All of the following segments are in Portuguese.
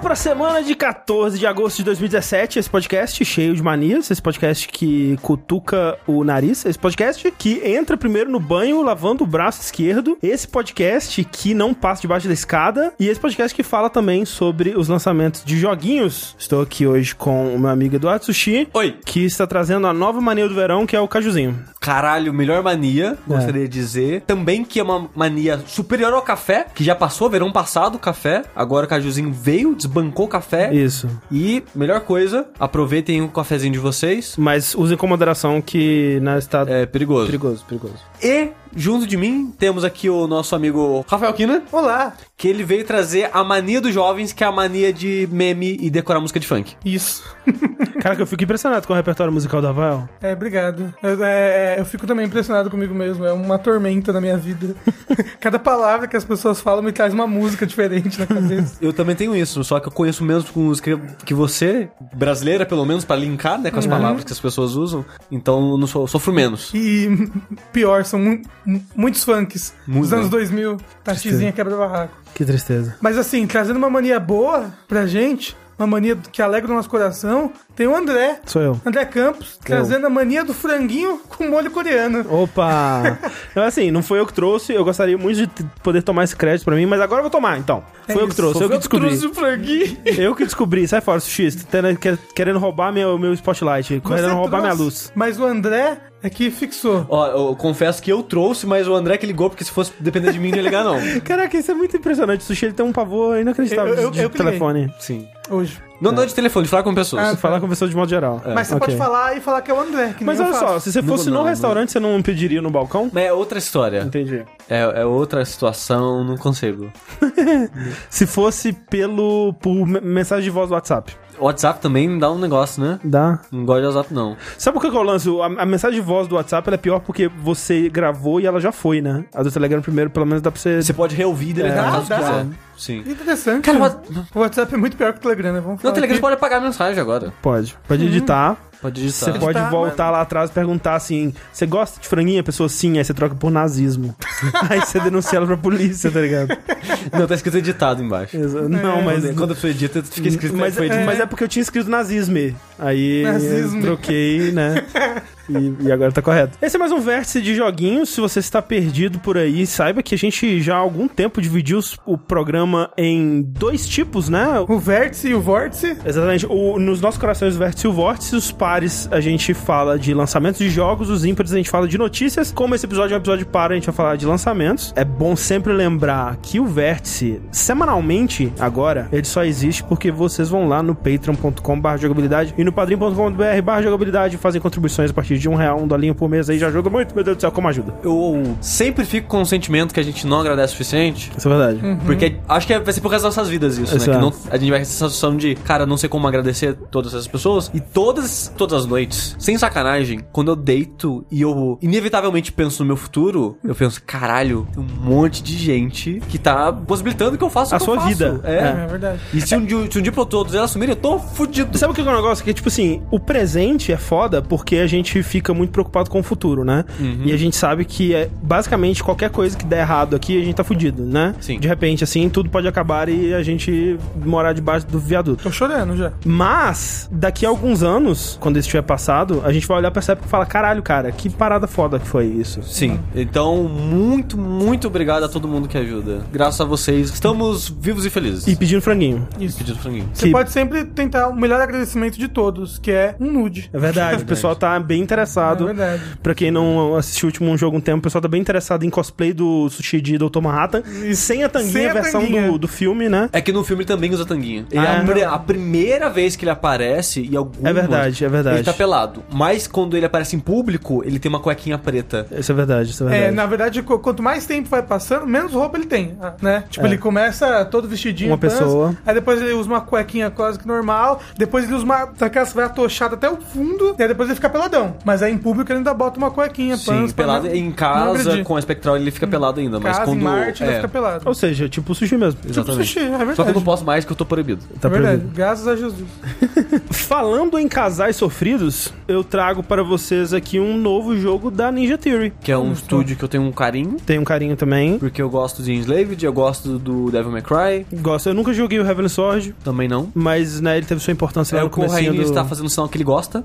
Começando pra semana de 14 de agosto de 2017, esse podcast cheio de manias, esse podcast que cutuca o nariz, esse podcast que entra primeiro no banho lavando o braço esquerdo, esse podcast que não passa debaixo da escada e esse podcast que fala também sobre os lançamentos de joguinhos. Estou aqui hoje com o meu amigo Eduardo Sushi. Oi. Que está trazendo a nova mania do verão, que é o cajuzinho. Caralho, melhor mania, gostaria de dizer. Também que é uma mania superior ao café, que já passou verão passado o café, agora o cajuzinho veio, desbancou o café. Isso. E, melhor coisa, aproveitem o cafezinho de vocês. Mas usem com moderação que né, está É perigoso. perigoso, perigoso. E, junto de mim, temos aqui o nosso amigo Rafael Kina, Olá! que ele veio trazer a mania dos jovens, que é a mania de meme e decorar música de funk. Isso. Cara, que eu fico impressionado com o repertório musical da Val. É, obrigado. Eu, é, é, eu fico também impressionado comigo mesmo. É uma tormenta na minha vida. Cada palavra que as pessoas falam me traz uma música diferente na cabeça. Eu também tenho isso, só que eu conheço menos com música que você, brasileira pelo menos, pra linkar, né, com as palavras que as pessoas usam. Então eu não sou, sofro menos. E pior, são mu- mu- muitos funks dos Muito, anos né? 2000. Taxizinha quebra-barraco. Que tristeza. Mas assim, trazendo uma mania boa pra gente, uma mania que alegra o nosso coração, tem o André. Sou eu. André Campos, trazendo a mania do franguinho com molho coreano. Opa! Então, assim, não foi eu que trouxe, eu gostaria muito de poder tomar esse crédito pra mim, mas agora eu vou tomar, então. É Foi eu que isso. trouxe, eu que descobri. trouxe o franguinho. Eu que descobri, sai fora, quer- querendo roubar meu, meu spotlight, querendo Você roubar minha trouxe, luz. Mas o André é que fixou. Ó, eu confesso que eu trouxe, mas o André que ligou, porque se fosse depender de mim, não ia ligar, não. Caraca, isso é muito impressionante, o Sushi ele tem um pavor inacreditável Eu- eu- de eu telefone. Sim. Hoje. Não, não de telefone, de falar com pessoas. Ah, Falar com pessoas de modo geral. Mas você Ok. pode falar e falar que é o André. Que Mas olha só, se você Não, fosse no não, restaurante, você não pediria no balcão? Mas é outra história. Entendi. É, é outra situação, não consigo. Se fosse pelo por me- mensagem de voz do WhatsApp. O WhatsApp também dá um negócio, né? Dá. Não gosto de WhatsApp, não. Sabe por que que eu lanço? A, a mensagem de voz do WhatsApp ela é pior porque você gravou e ela já foi, né? A do Telegram primeiro, pelo menos dá pra você. Você pode reouvir e deletar É, caso dá. Sim. Interessante. Cara, o WhatsApp é muito pior que o Telegram, né? Vamos Não, o Telegram aqui. pode apagar a mensagem agora. Pode. Pode editar. Pode Você digitar. pode Editar, voltar lá atrás e perguntar assim: você gosta de franguinha? A pessoa sim, aí você troca por nazismo. aí você denuncia ela pra polícia, tá ligado? Não, tá escrito editado embaixo. Exa- Não, mas. Quando, quando a pessoa edita, fica escrito Mas, foi editado. mas é porque eu tinha escrito nazismo. Aí Nazismo. eu troquei, né? E, e agora tá correto. Esse é mais um vértice de joguinhos. Se você está perdido por aí, saiba que a gente já há algum tempo dividiu o programa em dois tipos, né? O vértice e o vórtice. Exatamente. O- nos nossos corações, o vértice e o vórtice, os pares a gente fala de lançamentos de jogos, os ímpares a gente fala de notícias. Como esse episódio é um episódio par, a gente vai falar de lançamentos. É bom sempre lembrar que o vértice, semanalmente, agora, ele só existe porque vocês vão lá no patreon.com.br jogabilidade e no padrim.com.br barra jogabilidade e fazem contribuições a partir de um real, um dolinho por mês aí já ajuda muito, meu Deus do céu, como ajuda. Eu sempre fico com o sentimento que a gente não agradece o suficiente. Isso é verdade. Porque acho que vai ser por causa das nossas vidas isso, Isso né? é. Que não, a gente vai ter essa sensação de, cara, não sei como agradecer todas essas pessoas. E todas, todas as noites, sem sacanagem, quando eu deito e eu inevitavelmente penso no meu futuro, eu penso, caralho, tem um monte de gente que tá possibilitando que eu faça A o que sua eu faço. vida. É. É, verdade. E se um, dia, se um dia pra todos elas assumirem, eu tô fudido. Sabe o que é o negócio? Que, tipo assim, o presente é foda porque a gente fica muito preocupado com o futuro, né? Uhum. E a gente sabe que é basicamente qualquer coisa que der errado aqui, a gente tá fudido, né? Sim. De repente, assim, tudo pode acabar e a gente morar debaixo do viaduto. Tô chorando já. Mas, daqui a alguns anos, quando isso tiver passado, a gente vai olhar pra essa época e falar: caralho, cara, que parada foda que foi isso. Sim. Então, muito, muito obrigado a todo mundo que ajuda. Graças a vocês, estamos vivos e felizes. E pedindo franguinho. Isso. pedido franguinho. Você Que- pode sempre tentar o melhor agradecimento de todos, que é um nude. É verdade, o pessoal tá bem interessado. É verdade. Pra quem não assistiu o último jogo um tempo, o pessoal tá bem interessado em cosplay do sushi de Dr. Manhattan. Sem a tanguinha, Sem a a versão tanguinha. Do, do filme, né? É que no filme ele também usa tanguinha. Ele Ah, é a, a primeira vez que ele aparece e algumas... É verdade, é verdade. Ele tá pelado. Mas quando ele aparece em público, ele tem uma cuequinha preta. Isso é verdade, isso é verdade. É, na verdade, qu- quanto mais tempo vai passando, menos roupa ele tem, ah, né? Tipo, É. ele começa todo vestidinho. Uma pants, pessoa. Aí depois ele usa uma cuequinha quase que normal. Depois ele usa uma daquelas vai atochada até o fundo. E aí depois ele fica peladão. Mas aí em público ele ainda bota uma cuequinha, Sim, pelado não- em não casa, com a espectral ele fica pelado ainda, mas casa, quando. em Marte, ele é, fica pelado. Ou seja, tipo sushi mesmo. Exatamente. sushi, é verdade. Só que eu não posso mais que eu tô proibido. Tá é verdade, proibido. graças a Jesus. Falando em casais sofridos, eu trago para vocês aqui um novo jogo da Ninja Theory. Que é um estúdio que eu tenho um carinho. Tem um carinho também. Porque eu gosto de Enslaved, eu gosto do Devil May Cry. Gosto. Eu nunca joguei o Heavenly Sword, Também não. mas né, ele teve sua importância lá É, no o comecinho Corraine do... está fazendo sinal que ele gosta.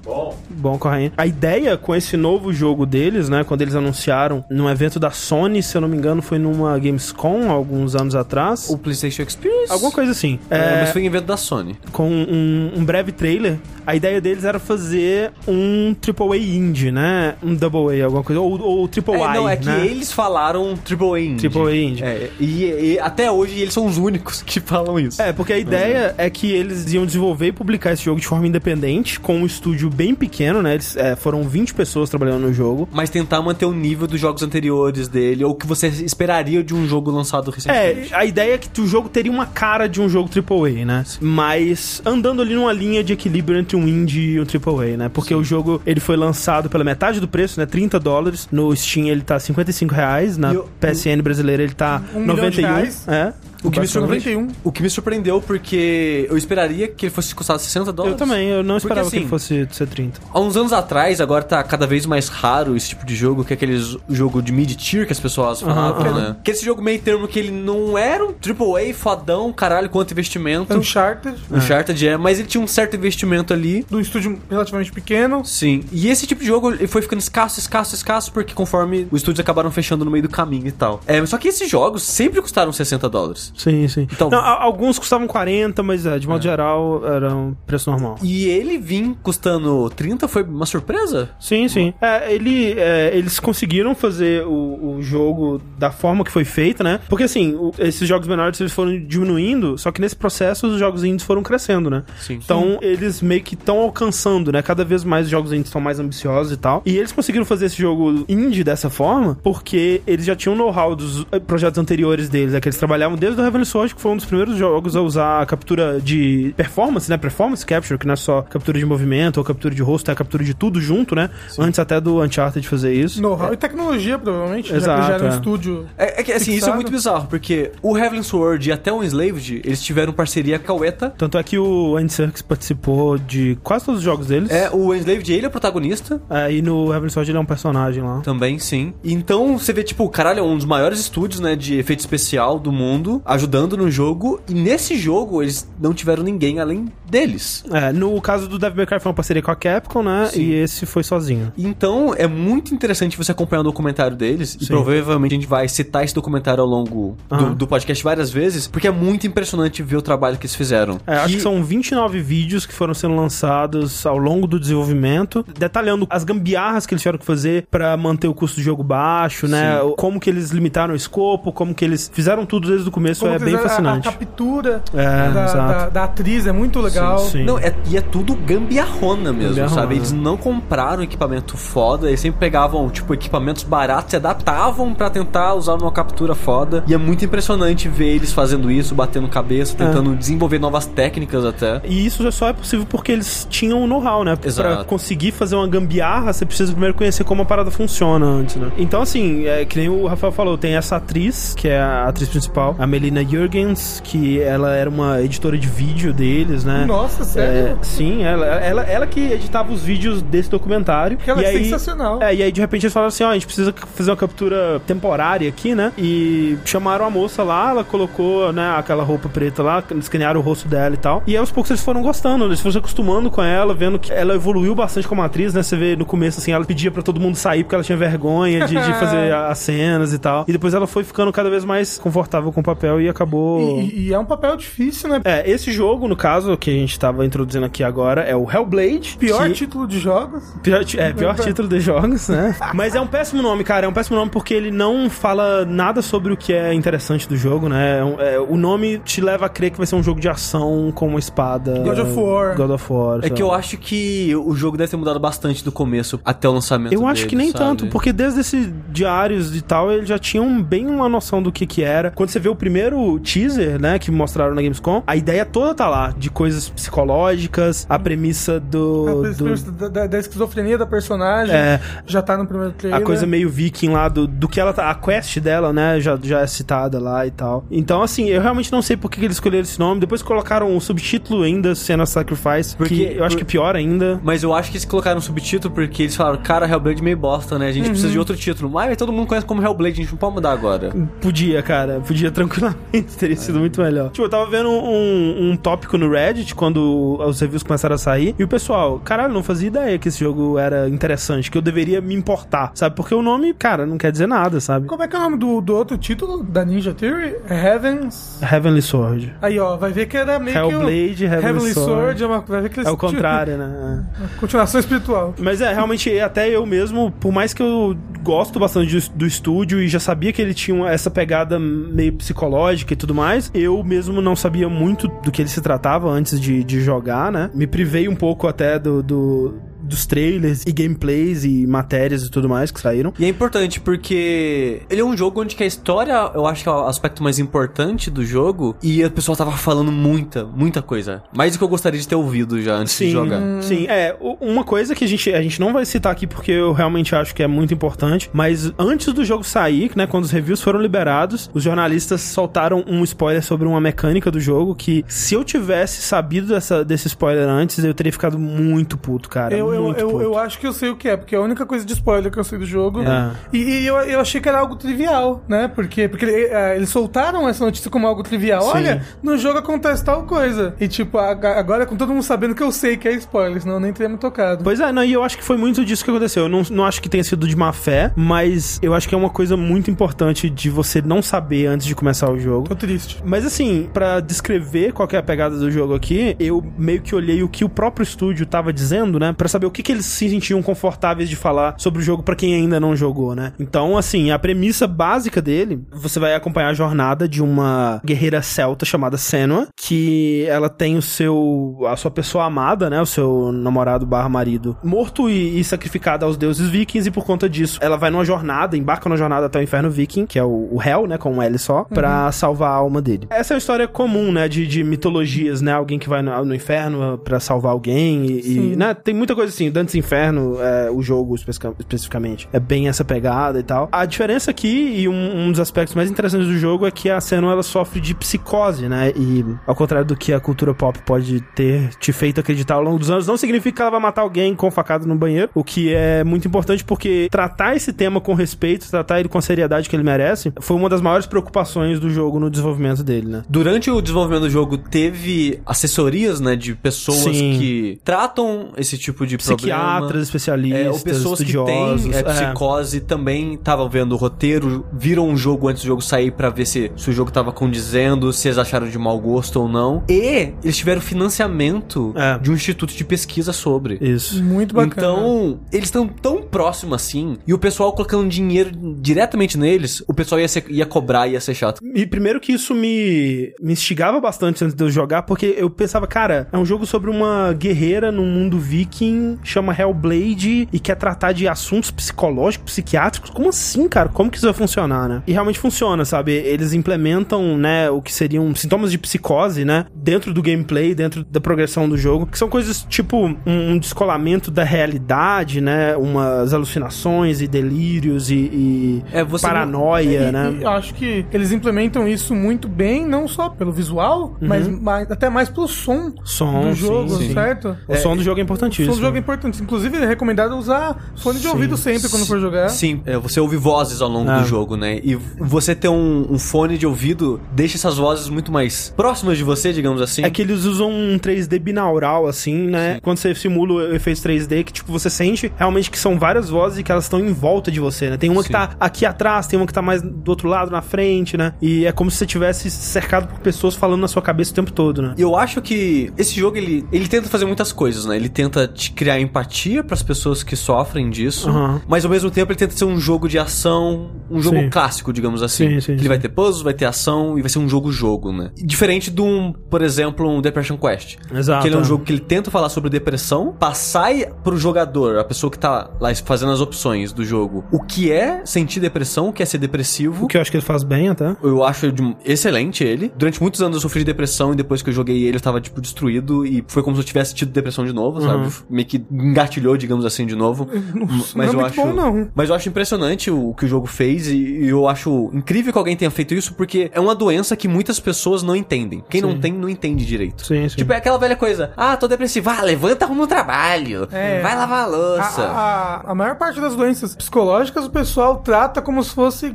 Bom, Corraine. A ideia com esse novo jogo deles, né, quando eles anunciaram num evento da Sony, se eu não me engano, foi numa Gamescom, alguns anos atrás. O PlayStation Experience. Alguma coisa assim. É, É, mas foi em evento da Sony. com um, um breve trailer, a ideia deles era fazer um AAA indie, né? Um Double A, alguma coisa. Ou, ou Triple É, não, é que né? eles falaram AAA Indie. AAA indie. É, e, e até hoje eles são os únicos que falam isso. É, porque a ideia é que eles iam desenvolver e publicar esse jogo de forma independente, com um estúdio bem pequeno, né? Eles, é, foram 20 pessoas trabalhando no jogo. Mas tentar manter o nível dos jogos anteriores dele, ou o que você esperaria de um jogo lançado recentemente. É, a ideia é que o jogo teria uma cara de um jogo AAA, né? Mas andando ali numa linha de equilíbrio entre um indie e um AAA, né? Porque o jogo, ele foi lançado pela metade do preço, né? 30 dólares. No Steam ele tá 55 reais. Na eu- PSN brasileira ele tá Um milhão de 91. reais. É. O que, me surpreendeu, o que me surpreendeu porque eu esperaria que ele fosse custar 60 Eu dólares. também, eu não Porque, esperava que assim, ele fosse ser 30. Há uns anos atrás, agora tá cada vez mais raro esse tipo de jogo, que é aquele jogo de mid-tier que as pessoas falavam, aham. né? Que esse jogo meio termo que ele não era um AAA fodão, caralho, quanto investimento. Uncharted, Uncharted é, mas ele tinha um certo investimento ali. do estúdio relativamente pequeno. Sim. E esse tipo de jogo ele foi ficando escasso, escasso, escasso, porque conforme os estúdios acabaram fechando no meio do caminho e tal. É, só que esses jogos sempre custaram 60 dólares. Sim, sim. Então- Não, alguns custavam 40, mas é, de modo geral era um preço normal. E ele vir custando 30 foi uma surpresa? Sim, sim. É, ele, é, eles conseguiram fazer o, o jogo da forma que foi feita, né? Porque assim, o- esses jogos menores eles foram diminuindo, só que nesse processo os jogos indies foram crescendo, né? Sim. Então eles meio que estão alcançando, né? Cada vez mais os jogos indies estão mais ambiciosos e tal. E eles conseguiram fazer esse jogo indie dessa forma porque eles já tinham know-how dos eh, projetos anteriores deles, né? Que eles trabalhavam desde o Heavenly Sword, que foi um dos primeiros jogos a usar a captura de performance, né? Performance capture, que não é só captura de movimento ou captura de rosto, é a captura de tudo junto, né? Antes até do Uncharted fazer isso. Know-how e tecnologia, provavelmente. já Exato, que já era um é. estúdio. É, é que assim, isso é Fixado. muito bizarro, porque o Heavenly Sword e até o Enslaved, eles tiveram parceria com a Ueta. Tanto é que o Andy Serkis participou de quase todos os jogos deles. É, o Enslaved, ele é o protagonista. É, e no Heavenly Sword ele é um personagem lá. Também, sim. Então, você vê, tipo, caralho, é um dos maiores estúdios, né, de efeito especial do mundo, ajudando no jogo. E nesse jogo, eles não tiveram ninguém além deles. É, no caso do Devil May Cry foi uma parceria com a Capcom, né? Sim. E esse foi sozinho. Então, é muito interessante você acompanhar o documentário deles. E Sim. provavelmente a gente vai citar esse documentário ao longo do, Aham. do podcast várias vezes, porque é muito impressionante ver o trabalho que eles fizeram. É, acho que são 29 vídeos que foram sendo lançados ao longo do desenvolvimento, detalhando as gambiarras que eles tiveram que fazer pra manter o custo do jogo baixo, né? Sim. Como que eles limitaram o escopo, como que eles fizeram tudo desde o começo, Como é bem a- A, fascinante. captura É, da, da, da atriz é muito legal. Sim. Não, é, e é tudo gambiarrona mesmo, Gambiarrona. sabe? Eles não compraram equipamento foda, eles sempre pegavam, tipo, equipamentos baratos e adaptavam pra tentar usar numa captura foda. E é muito impressionante ver eles fazendo isso, batendo cabeça, tentando desenvolver novas técnicas até. E isso só é possível porque eles tinham o know-how, né? Exato. Pra conseguir fazer uma gambiarra, você precisa primeiro conhecer como a parada funciona antes, né? Então, assim, é, que nem o Rafael falou, tem essa atriz, que é a atriz principal, a Melina Jurgens, que ela era uma editora de vídeo deles, né? Nossa, sério? É, sim, ela, ela, ela que editava os vídeos desse documentário. Que ela e é aí, sensacional. É, e aí de repente eles falaram assim: ó, a gente precisa fazer uma captura temporária aqui, né? E chamaram a moça lá, ela colocou, né, aquela roupa preta lá, escanearam o rosto dela e tal. E aos poucos eles foram gostando, eles foram se acostumando com ela, vendo que ela evoluiu bastante como atriz, né? Você vê no começo, assim, ela pedia pra todo mundo sair porque ela tinha vergonha de, de fazer as cenas e tal. E depois ela foi ficando cada vez mais confortável com o papel e acabou. E, e é um papel difícil, né? É, esse jogo, no caso, que a gente tava introduzindo aqui agora, é o Hellblade. Pior que... título de jogos. Pior, é, pior título de jogos, né? Mas é um péssimo nome, cara. É um péssimo nome porque ele não fala nada sobre o que é interessante do jogo, né? É é, o nome te leva a crer que vai ser um jogo de ação com uma espada. God of War. God of War. É que eu acho que o jogo deve ter mudado bastante do começo até o lançamento. Eu acho dele, que nem sabe? tanto, porque desde esse diários e tal, eles já tinham bem uma noção do que que era. Quando você vê o primeiro primeiro teaser, né, que mostraram na Gamescom, a ideia toda tá lá, de coisas psicológicas, a premissa do... A do- premissa da, da- da esquizofrenia da personagem É. já tá no primeiro trailer. a coisa meio viking lá do, do que ela tá. A quest dela, né? Já, já é citada lá e tal. Então, assim, eu realmente não sei por que eles escolheram esse nome. Depois colocaram o subtítulo ainda, Senna Sacrifice. Porque- que eu acho que é pior ainda. Mas eu acho que eles colocaram um subtítulo porque eles falaram, cara, Hellblade meio bosta, né? A gente precisa Uhum. de outro título. Mas todo mundo conhece como Hellblade, a gente não pode mudar agora. Podia, cara. Podia tranquilamente. Teria sido muito melhor. Tipo, eu tava vendo um, um tópico no Reddit quando os reviews começaram a sair. E o pessoal, caralho, não fazia ideia que esse jogo era interessante, que eu deveria me importar, sabe? Porque o nome, cara, não quer dizer nada, sabe? Como é que é o nome do, do outro título da Ninja Theory? É Heavens. Heavenly Sword. Aí, ó, vai ver que era meio Hellblade, que o Heavenly Heavenly Sword. Sword. é uma, vai ver que eles É o contrário, né? É. Continuação espiritual. Mas é, realmente, até eu mesmo, por mais que eu gosto bastante do, do estúdio e já sabia que ele tinha essa pegada meio psicológica e tudo mais, eu mesmo não sabia muito do que ele se tratava antes de, de jogar, né? Me privei um pouco até do. do- dos trailers e gameplays e matérias e tudo mais que saíram. E é importante porque ele é um jogo onde que a história, eu acho que é o aspecto mais importante do jogo. E a pessoa tava falando muita, muita coisa. Mais do que eu gostaria de ter ouvido já antes de jogar. Sim, é. Uma coisa que a gente, a gente não vai citar aqui porque eu realmente acho que é muito importante, mas antes do jogo sair, né, quando os reviews foram liberados, os jornalistas soltaram um spoiler sobre uma mecânica do jogo que, se eu tivesse sabido dessa, desse spoiler antes, eu teria ficado muito puto, cara. Eu, eu, muito eu, eu acho que eu sei o que é, porque é a única coisa de spoiler que eu sei do jogo. É. E, e eu, eu achei que era algo trivial, né? Porque, porque eh, eles soltaram essa notícia como algo trivial. Sim. Olha, no jogo acontece tal coisa. E tipo, agora com todo mundo sabendo que eu sei que é spoiler, senão eu nem teria me tocado. Pois é, não, e eu acho que foi muito disso que aconteceu. Eu não, não acho que tenha sido de má fé, mas eu acho que é uma coisa muito importante de você não saber antes de começar o jogo. Tô triste. Mas assim, pra descrever qual é a pegada do jogo aqui, eu meio que olhei o que o próprio estúdio tava dizendo, né? Pra saber o que, que eles se sentiam confortáveis de falar sobre o jogo pra quem ainda não jogou, né? Então, assim, a premissa básica dele, você vai acompanhar a jornada de uma guerreira celta chamada Senua, que ela tem o seu a sua pessoa amada, né, o seu namorado barra marido, morto e, e sacrificado aos deuses vikings e por conta disso, ela vai numa jornada, embarca numa jornada até o inferno viking, que é o, o Hell, né, com um L só, pra salvar a alma dele. Essa é uma história comum, né, de, de mitologias, né, alguém que vai no, no inferno pra salvar alguém e, e, né, tem muita coisa assim, Dantes Inferno, é, o jogo especifica- especificamente, é bem essa pegada e tal. A diferença aqui, e um, um dos aspectos mais interessantes do jogo é que a Senua, ela sofre de psicose, né, e ao contrário do que a cultura pop pode ter te feito acreditar ao longo dos anos, não significa que ela vai matar alguém com facada no banheiro, o que é muito importante porque tratar esse tema com respeito, tratar ele com a seriedade que ele merece, foi uma das maiores preocupações do jogo no desenvolvimento dele, né. Durante o desenvolvimento do jogo, teve assessorias, né, de pessoas Sim. que tratam esse tipo de problema. Psiquiatras, especialistas, É, ou pessoas que têm estudiosos, é, é. psicose também estavam vendo o roteiro, viram o jogo antes do jogo sair pra ver se, se o jogo tava condizendo, se eles acharam de mau gosto ou não. E eles tiveram financiamento É. de um instituto de pesquisa sobre. Isso. Muito bacana. Então, eles estão tão próximos assim, e o pessoal colocando dinheiro diretamente neles, o pessoal ia, ser- ia cobrar, ia ser chato. E primeiro que isso me, me instigava bastante antes de eu jogar, porque eu pensava, cara, é um jogo sobre uma guerreira num mundo viking, chama Hellblade, e quer tratar de assuntos psicológicos, psiquiátricos. Como assim, cara? Como que isso vai funcionar, né? E realmente funciona, sabe? Eles implementam, né, o que seriam sintomas de psicose, né, dentro do gameplay, dentro da progressão do jogo, que são coisas tipo um, descolamento da realidade, né, umas alucinações e delírios e, e É, você não- paranoia, E- né? e eu acho que eles implementam isso muito bem, não só pelo visual, mas mais- até mais pelo som, Uhum. Som, do sim, jogo, sim. certo? O som do jogo é O importantíssimo. som do jogo é importante. Inclusive, é recomendado usar fone de Sim. ouvido sempre quando for jogar. Sim, é, você ouve vozes ao longo Ah. do jogo, né? E você ter um, um fone de ouvido deixa essas vozes muito mais próximas de você, digamos assim. É que eles usam um 3D binaural, assim, né? Quando você simula o efeito 3D, que, tipo, você sente realmente que são várias vozes e que elas estão em volta de você, né? Tem uma que Sim. tá aqui atrás, tem uma que tá mais do outro lado, na frente, né? E é como se você tivesse cercado por pessoas falando na sua cabeça o tempo todo, né? E eu acho que esse jogo, ele, ele tenta fazer muitas coisas, né? Ele tenta te criar criar empatia pras pessoas que sofrem disso, Aham. mas ao mesmo tempo ele tenta ser um jogo de ação, um jogo Sim. clássico, digamos assim. Sim, sim, Que sim. ele vai ter puzzles, vai ter ação e vai ser um jogo-jogo, né? Diferente de um, por exemplo, um Depression Quest. Exato, Que ele é um é. jogo que ele tenta falar sobre depressão, passar pro jogador, a pessoa que tá lá fazendo as opções do jogo, o que é sentir depressão, o que é ser depressivo. O que eu acho que ele faz bem até. Eu acho excelente ele. Durante muitos anos eu sofri de depressão e depois que eu joguei ele eu tava, tipo, destruído e foi como se eu tivesse tido depressão de novo, Uhum. sabe? Meio que engatilhou, digamos assim, de novo. Nossa, mas não é eu muito acho. bom, não. Mas eu acho impressionante o que o jogo fez e, e eu acho incrível que alguém tenha feito isso porque é uma doença que muitas pessoas não entendem. Quem não tem, não entende direito. Sim, sim. Tipo, é aquela velha coisa. Ah, tô depressivo. Ah, levanta, arruma um trabalho. É. Vai lavar a A, louça. a, a maior parte das doenças psicológicas o pessoal trata como se fosse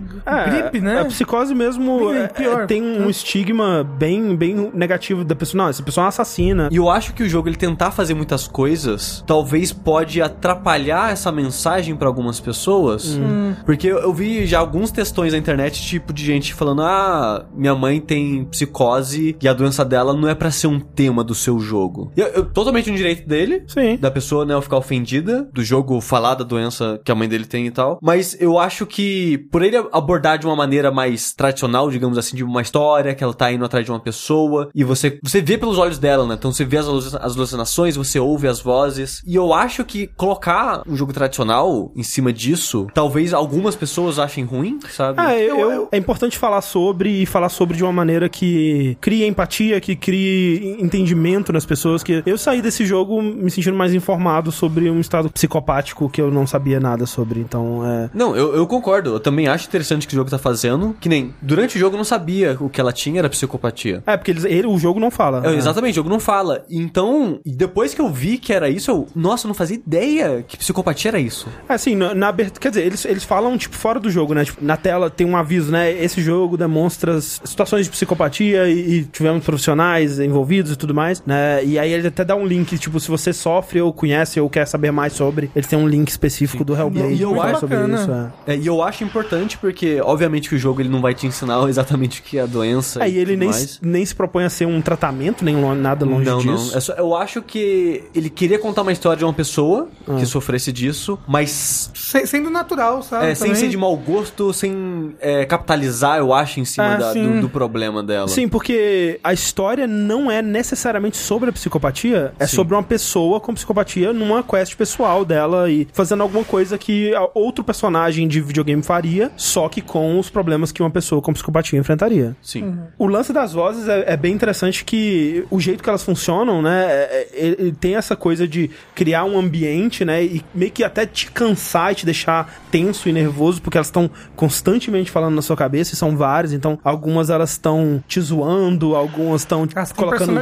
gripe, né? A psicose mesmo é- pior. é- tem um estigma bem, bem negativo da pessoa. Não, essa pessoa é uma assassina. E eu acho que o jogo ele tentar fazer muitas coisas, talvez pode atrapalhar essa mensagem pra algumas pessoas, Hum. porque eu, eu vi já alguns textões na internet tipo de gente falando: "Ah, minha mãe tem psicose e a doença dela não é pra ser um tema do seu jogo". Eu, eu- totalmente um direito dele. Sim. Da pessoa, né, ficar ofendida do jogo falar da doença que a mãe dele tem e tal. Mas eu acho que, por ele abordar de uma maneira mais tradicional, digamos assim, de uma história, que ela tá indo atrás de uma pessoa, e você, você vê pelos olhos dela, né? Então você vê as, as alucinações, você ouve as vozes. E eu acho que colocar um jogo tradicional em cima disso, talvez algumas pessoas achem ruim, sabe? Ah, eu, Eu- eu- é importante falar sobre e falar sobre de uma maneira que crie empatia, que crie entendimento nas pessoas. Que eu saí desse jogo me sentindo mais informado sobre um estado psicopático que eu não sabia nada sobre. Então, é. Não, eu, eu concordo. Eu também acho interessante o que o jogo tá fazendo. Que nem, durante o jogo eu não sabia o que ela tinha era psicopatia. É, porque eles, ele, o jogo não fala. É, É. exatamente, o jogo não fala. Então, depois que eu vi que era isso, eu, nossa, eu não fazia ideia que psicopatia era isso. É, Assim, na, na abertura. Quer dizer, eles, eles falam, tipo, fora do jogo, né? Tipo, na tela tem um aviso, né? Esse jogo demonstra as situações de psicopatia e, e tivemos profissionais envolvidos e tudo mais, né? E aí ele até dá um link, tipo, se você sofre ou conhece ou quer saber mais sobre, eles têm um link específico do Hellblade. E eu que fala acho sobre bacana. isso. É. É, e eu acho importante porque, obviamente, que o jogo ele não vai te ensinar exatamente o que é a doença. É, e ele tudo nem, mais. se- nem se propõe a ser um tratamento, nem lo- nada longe não, disso. não. É só- eu acho que ele queria contar uma história de uma pessoa Ah. que sofresse disso, mas Se- sendo natural, sabe? é, sem ser de mau gosto, sem é, capitalizar, eu acho, em cima Ah, da- do, do problema dela. Sim, porque a história não é necessariamente sobre a psicopatia, é Sim. sobre uma pessoa com psicopatia numa quest pessoal dela e fazendo alguma coisa que outro personagem de videogame faria, só que com os problemas que uma pessoa com psicopatia enfrentaria. Sim. O lance das vozes é, é bem interessante que o jeito que elas funcionam, né, é- é- ele tem essa coisa de criar um ambiente, né, e meio que até te cansar e te deixar tenso e nervoso, porque elas estão constantemente falando na sua cabeça, e são várias, então algumas elas estão te zoando, algumas estão colocando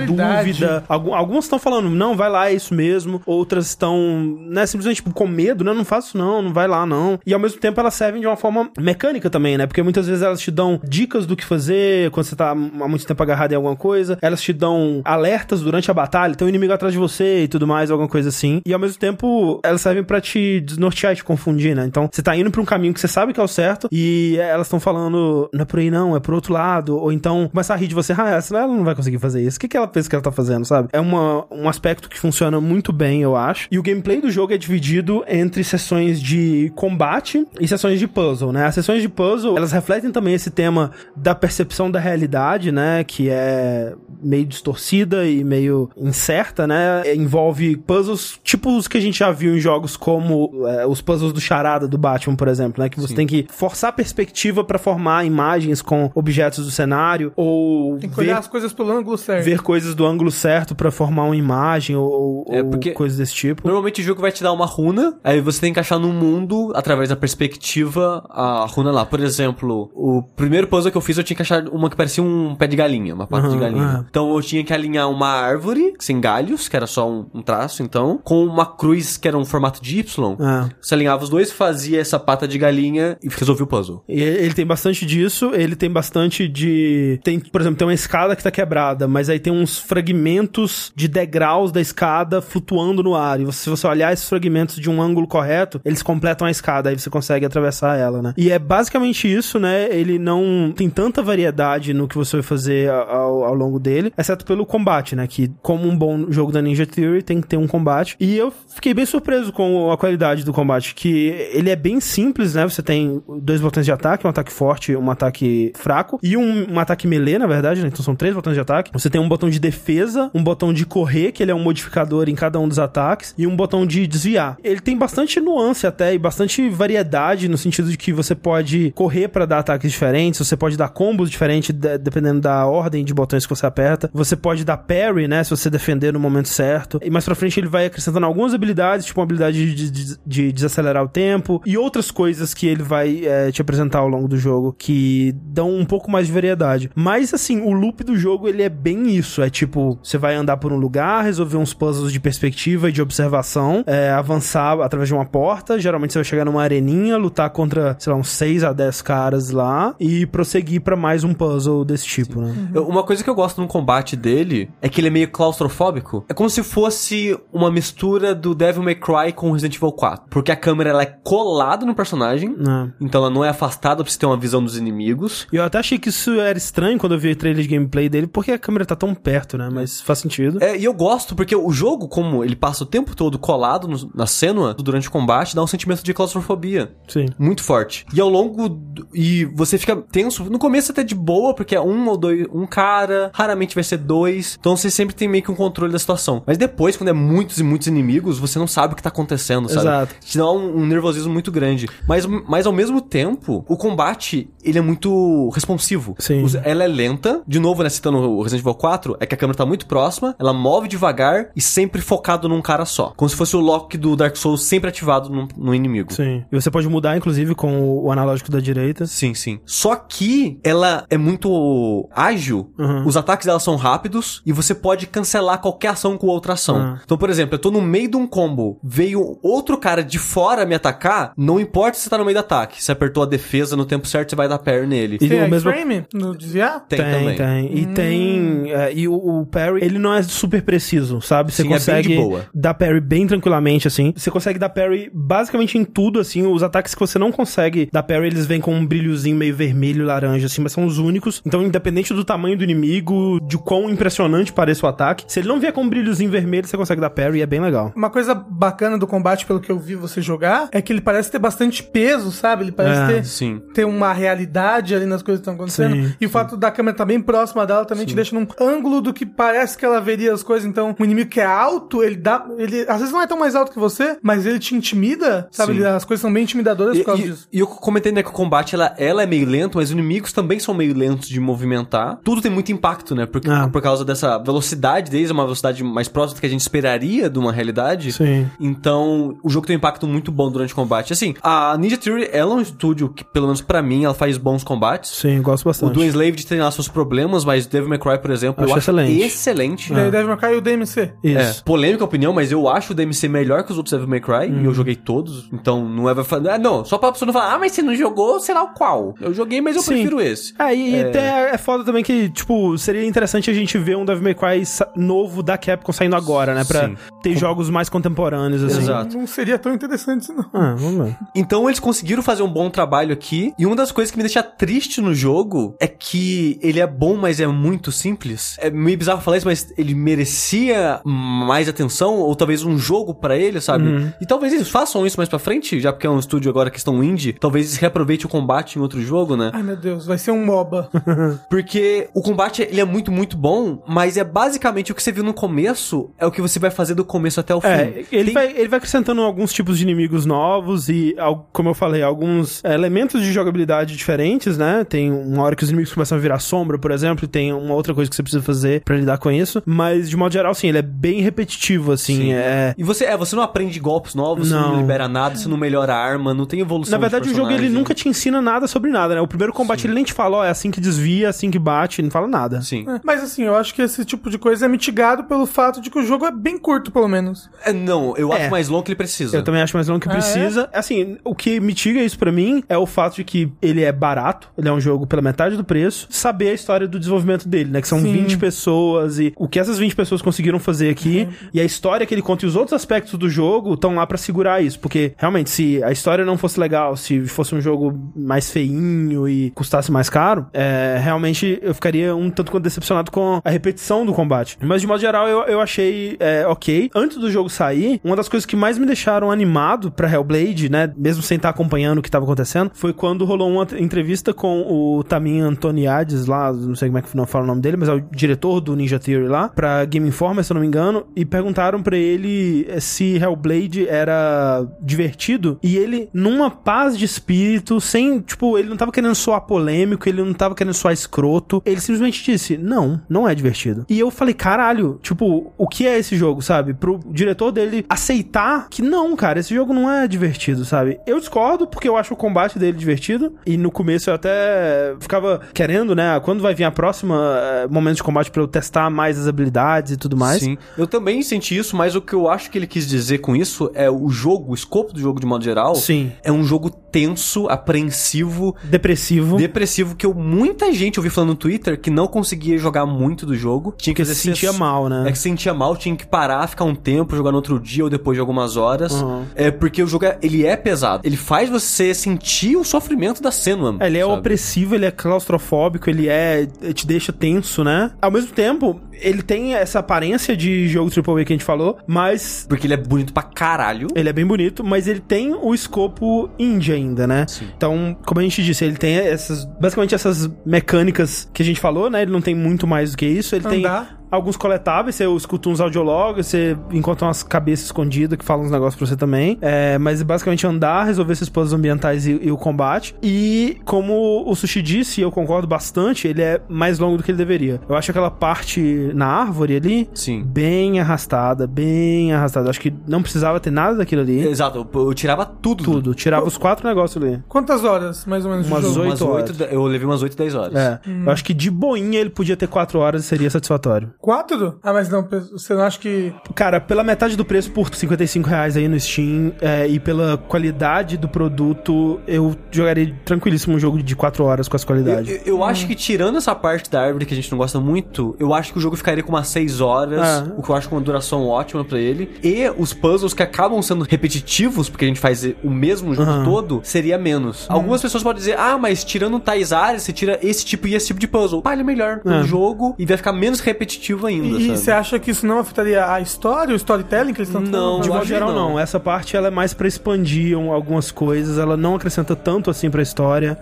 dúvida, algu- algumas estão falando, não, vai lá, é isso mesmo, outras estão, né, simplesmente tipo, com medo, né, não faço não, não vai lá não, e ao mesmo tempo elas servem de uma forma mecânica também, né, porque muitas vezes elas te dão dicas do que fazer quando você tá há muito tempo agarrado em alguma coisa, elas te dão alertas durante a batalha, tem um inimigo atrás de você e tudo mais, alguma coisa assim, e ao mesmo tempo elas servem pra te desnortear te confundir, né, então você tá indo pra um caminho que você sabe que é o certo, e elas estão falando, não é por aí não, é por outro lado, ou então começar a rir de você, ah, essa ela não vai conseguir fazer isso, o que, que ela pensa que ela tá fazendo, sabe? É uma, um aspecto que funciona muito bem, eu acho, e o gameplay do jogo é dividido entre sessões de combate e sessões de puzzle, né? As sessões de puzzle, elas refletem também esse tema da percepção da realidade, né? Que é meio distorcida e meio incerta, né? Envolve puzzles tipo os que a gente já viu em jogos como é, os puzzles do Charada do Batman, por exemplo, né? Que você tem que forçar a perspectiva pra formar imagens com objetos do cenário ou Tem que ver olhar as coisas pelo ângulo certo. ver coisas do ângulo certo pra formar uma imagem ou, É, ou coisas desse tipo. Normalmente o jogo vai te dar uma runa, aí você tem que achar no mundo, através da perspectiva, a runa lá. Por exemplo, o primeiro puzzle que eu fiz, eu tinha que achar uma que parecia um pé de galinha, uma pata de Aham, galinha. aham. Então eu tinha que alinhar uma árvore, sem galhos, que era só um, um traço, então, com uma cruz que era um formato de Y. Ah. Você alinhava os dois, fazia essa pata de galinha e resolvia o puzzle. E ele tem bastante disso, ele tem bastante de. Tem, por exemplo, tem uma escada que tá quebrada, mas aí tem uns fragmentos de degraus da escada flutuando no ar. E você- se você olhar esses fragmentos de um ângulo correto, eles completam a escada, aí você consegue atravessar ela, né? E é basicamente isso, né? Ele não tem tanta variedade no que você vai fazer ao, ao longo dele, exceto pelo combate, né? Que, como um bom jogo da Ninja Theory, tem que ter um combate. Combate. E eu fiquei bem surpreso com a qualidade do combate, que ele é bem simples, né? Você tem dois botões de ataque, um ataque forte, um ataque fraco, e um, um ataque melee, na verdade, né? Então são três botões de ataque. Você tem um botão de defesa, um botão de correr, que ele é um modificador em cada um dos ataques, e um botão de desviar. Ele tem bastante nuance até, e bastante variedade, no sentido de que você pode correr para dar ataques diferentes, você pode dar combos diferentes, de- dependendo da ordem de botões que você aperta. Você pode dar parry, né? Se você defender no momento certo. E mais pra frente ele vai acrescentando algumas habilidades, tipo uma habilidade de, de- de desacelerar o tempo e outras coisas que ele vai é, te apresentar ao longo do jogo que dão um pouco mais de variedade. Mas assim, o loop do jogo ele é bem isso. É tipo, você vai andar por um lugar, resolver uns puzzles de perspectiva e de observação, é, avançar através de uma porta. Geralmente você vai chegar numa areninha, lutar contra, sei lá, uns 6 a 10 caras lá e prosseguir pra mais um puzzle desse tipo, né? Eu- Uma coisa que eu gosto no combate dele é que ele é meio claustrofóbico. É como se fosse uma mistura do Devil May Cry com Resident Evil 4. Porque a câmera ela é colada no personagem, Não. então ela não é afastada pra você ter uma visão dos inimigos. E eu até achei que isso era estranho quando eu vi o trailer de gameplay dele, porque a câmera tá tão perto, né? Mas faz sentido. É, e eu gosto porque o jogo, como ele passa o tempo todo colado no- na cena durante o combate, dá um sentimento de claustrofobia. Sim. Muito forte. E ao longo. do- e você fica tenso. No começo até de boa, porque é um ou dois. Um cara, raramente vai ser dois. Então você sempre tem meio que um controle da situação. Mas depois, quando é muitos e muitos inimigos, você não sabe o que tá acontecendo, sabe? Exato. Te dá um, um nervosismo muito grande. Mas, mas ao mesmo tempo, o combate, ele é muito responsivo. Sim. Ela é lenta. De novo, né, citando o Resident Evil 4, é que a câmera tá muito próxima, ela move devagar e sempre focado num cara só. Como se fosse o lock do Dark Souls sempre ativado no, no inimigo. Sim. E você pode mudar, inclusive, com o, o analógico da direita. Sim, sim. Só que ela é muito ágil, Uhum. os ataques dela são rápidos e você pode cancelar qualquer ação com outra ação. Ah. Então, por exemplo, eu tô no meio de um combo, veio outro cara de fora me atacar, não importa se você tá no meio do ataque, se apertou a defesa no tempo certo, você vai dar parry nele. E Tem o mesmo- frame no desviar? Tem, também. tem. E tem. é, e o, o parry, ele não é super preciso, sabe? Você Sim, é bem consegue de boa. dar parry bem tranquilamente, assim. Você consegue dar parry basicamente em tudo, assim. Os ataques que você não consegue dar parry, eles vêm com um brilhozinho meio vermelho, laranja, assim, mas são os únicos. Então, independente do tamanho do inimigo, de quão impressionante pareça o ataque, se ele não vier com um brilhozinho vermelho, você consegue dar parry e é bem legal. Uma coisa bacana do combate, pelo que eu vi você jogar, é que ele parece ter bastante peso, sabe? Ele parece É, ter, Sim. ter uma realidade ali nas coisas que estão acontecendo. Sim, e o fato da câmera estar bem próxima dela também te deixa num ângulo do que parece que ela veria as coisas. Então, um inimigo que é alto, ele dá. Ele às vezes não é tão mais alto que você, mas ele te intimida, sabe? Sim. Ele- as coisas são bem intimidadoras E, por causa e- disso. e eu comentei, né, que o combate, ela, ela é meio lento, mas os inimigos também são meio lentos de movimentar. Tudo tem muito impacto, né, por, Ah. por causa dessa velocidade deles, é uma velocidade mais próxima do que a gente esperaria de uma realidade. Sim. Então, o jogo tem um impacto muito bom durante o combate. Assim, a Ninja Theory, ela é um estúdio que, pelo menos pra mim, ela faz bons combates. Sim, eu gosto O bastante. do Enslave tem lá seus problemas, mas o Devil May Cry, por exemplo, Acho eu acho excelente. excelente. Daí deve marcar o DMC. É, Isso. polêmica opinião, mas eu acho o DMC melhor que os outros Devil May Cry, e eu joguei todos, então não é... Ah, não, só pra pessoa não falar, ah, mas você não jogou, sei lá o qual. Eu joguei, mas eu Sim. prefiro esse. É, e e até é foda também que, tipo, seria interessante a gente ver um Devil May Cry novo da Capcom saindo agora, né? Pra Sim. Ter jogos mais contemporâneos, assim. Exato. Não seria tão interessante isso, não. Ah, vamos ver. Então eles conseguiram fazer um bom trabalho aqui, e uma das coisas que me deixa triste no jogo é que ele é bom, mas é muito simples. É meio bizarro falar isso, mas ele merecia mais atenção, ou talvez um jogo pra ele, sabe? E talvez eles façam isso mais pra frente, já porque é um estúdio agora que estão indie, talvez eles reaproveitem o combate em outro jogo, né? Ai, meu Deus, vai ser um MOBA. Porque o combate, ele é muito, muito bom, mas é basicamente o que você viu no começo, é o que você vai fazer do começo até o fim. É, ele, Tem- vai, ele vai acrescentando alguns tipos de inimigos novos e, como eu falei, alguns é, elementos de jogabilidade diferentes, né? Tem uma hora que os inimigos começam a virar sombra, por exemplo, e tem uma outra coisa que você precisa fazer pra lidar com isso. Mas, de modo geral, sim, ele é bem repetitivo, assim. Sim. É, E você, é, você não aprende golpes novos, você Não. não libera nada, você não melhora a arma, não tem evolução Na verdade, de o jogo ele nunca te ensina nada sobre nada, né? O primeiro combate ele nem te fala, ó, é assim que desvia, é assim que bate, ele não fala nada. Sim. É, Mas assim, eu acho que esse tipo de coisa é mitigado pelo fato de que o jogo é bem curto, pelo menos. É, não, eu É. acho mais longo que ele precisa. Eu também acho mais longo que Ah, precisa. Assim, o que mitiga isso pra mim é o fato de que ele é barato, ele é um jogo pela metade do preço, saber a história do desenvolvimento dele, né? Que são Sim. 20 pessoas e o que essas 20 pessoas conseguiram fazer aqui e a história que ele conta e os outros aspectos do jogo estão lá pra segurar isso. Porque, realmente, se a história não fosse legal, se fosse um jogo mais feinho e custasse mais caro, é, realmente eu ficaria um tanto quanto decepcionado com a repetição do combate. Mas, de modo geral, eu, eu achei é, ok. Antes do jogo sair, uma das coisas que mais me deixaram animado pra Hellblade, né, mesmo sem estar acompanhando o que tava acontecendo, foi quando rolou uma entrevista com o Tamin Antoniades lá, não sei como é que não fala o nome dele, mas é o diretor do Ninja Theory lá, pra Game Informer, se eu não me engano, e perguntaram pra ele eh, se Hellblade era divertido, e ele, numa paz de espírito, sem, tipo, ele não tava querendo soar polêmico, ele não tava querendo soar escroto, ele simplesmente disse, não, não é divertido. E eu falei, caralho, tipo, o que é esse jogo, sabe? Pro diretor dele aceitar que não, cara, esse jogo não é divertido, sabe? Eu discordo porque eu acho o combate dele divertido, e no começo eu até ficava querendo, né, quando vai vir a próxima eh, momento de combate pra eu testar mais as habilidades e tudo mais. Sim. Eu também senti isso, mas o que eu acho que ele quis dizer com isso é o jogo, o escopo do jogo de modo geral. Sim. É um jogo tenso, apreensivo, Depressivo. depressivo, que eu, muita gente ouvi falando no Twitter que não conseguia jogar muito do jogo. Tinha que que se sentia mal, né? É que sentia mal, tinha que parar, ficar um tempo, jogar no outro dia ou depois de algumas horas. Uhum. É porque o jogo é, ele é pesado. Ele faz você sentir o sofrimento da Senua. Ele é sabe? opressivo, ele é claustrofóbico, ele é. te deixa tenso, né? Ao mesmo tempo, ele tem essa aparência de jogo AAA que a gente falou, mas. Porque ele é bonito pra caralho. Ele é bem bonito, mas ele tem o escopo indie ainda, né? Sim. Então, como a gente disse, ele tem essas. Basicamente essas mecânicas que a gente falou, né? Ele não tem muito mais do que isso. Ele tem Andar. Alguns coletáveis, você escuta uns audiologos, você encontra umas cabeças escondidas que falam uns negócios pra você também. É, mas basicamente andar, resolver esses puzzles ambientais e, e o combate. E como o Sushi disse, e eu concordo bastante, ele é mais longo do que ele deveria. Eu acho aquela parte na árvore ali Sim. bem arrastada, bem arrastada. Eu acho que não precisava ter nada daquilo ali. Exato, eu, eu tirava tudo. Tudo. Tirava os quatro negócios ali. Quantas horas, mais ou menos, de Umas jogo? oito Umas horas. oito, eu levei umas 8, 10 horas. É. Eu acho que de boinha ele podia ter quatro horas e seria satisfatório. Quatro? Ah, mas não, você não acha que... Cara, pela metade do preço por 55 reais aí no Steam é, e pela qualidade do produto, eu jogaria tranquilíssimo um jogo de 4 horas com essa Eu, qualidade. eu- eu acho que tirando essa parte da árvore que a gente não gosta muito, eu acho que o jogo ficaria com umas 6 horas, É. o que eu acho com uma duração ótima pra ele. E os puzzles que acabam sendo repetitivos, porque a gente faz o mesmo jogo Aham. todo, seria menos. Algumas pessoas podem dizer, ah, mas tirando tais áreas, você tira esse tipo e esse tipo de puzzle. Pá, ele é melhor É. no jogo e vai ficar menos repetitivo ainda, E você acha que isso não afetaria a história, o storytelling que eles estão Não, De modo geral, não. não. Essa parte ela é mais pra expandir um- algumas coisas. Ela não acrescenta tanto assim pra história.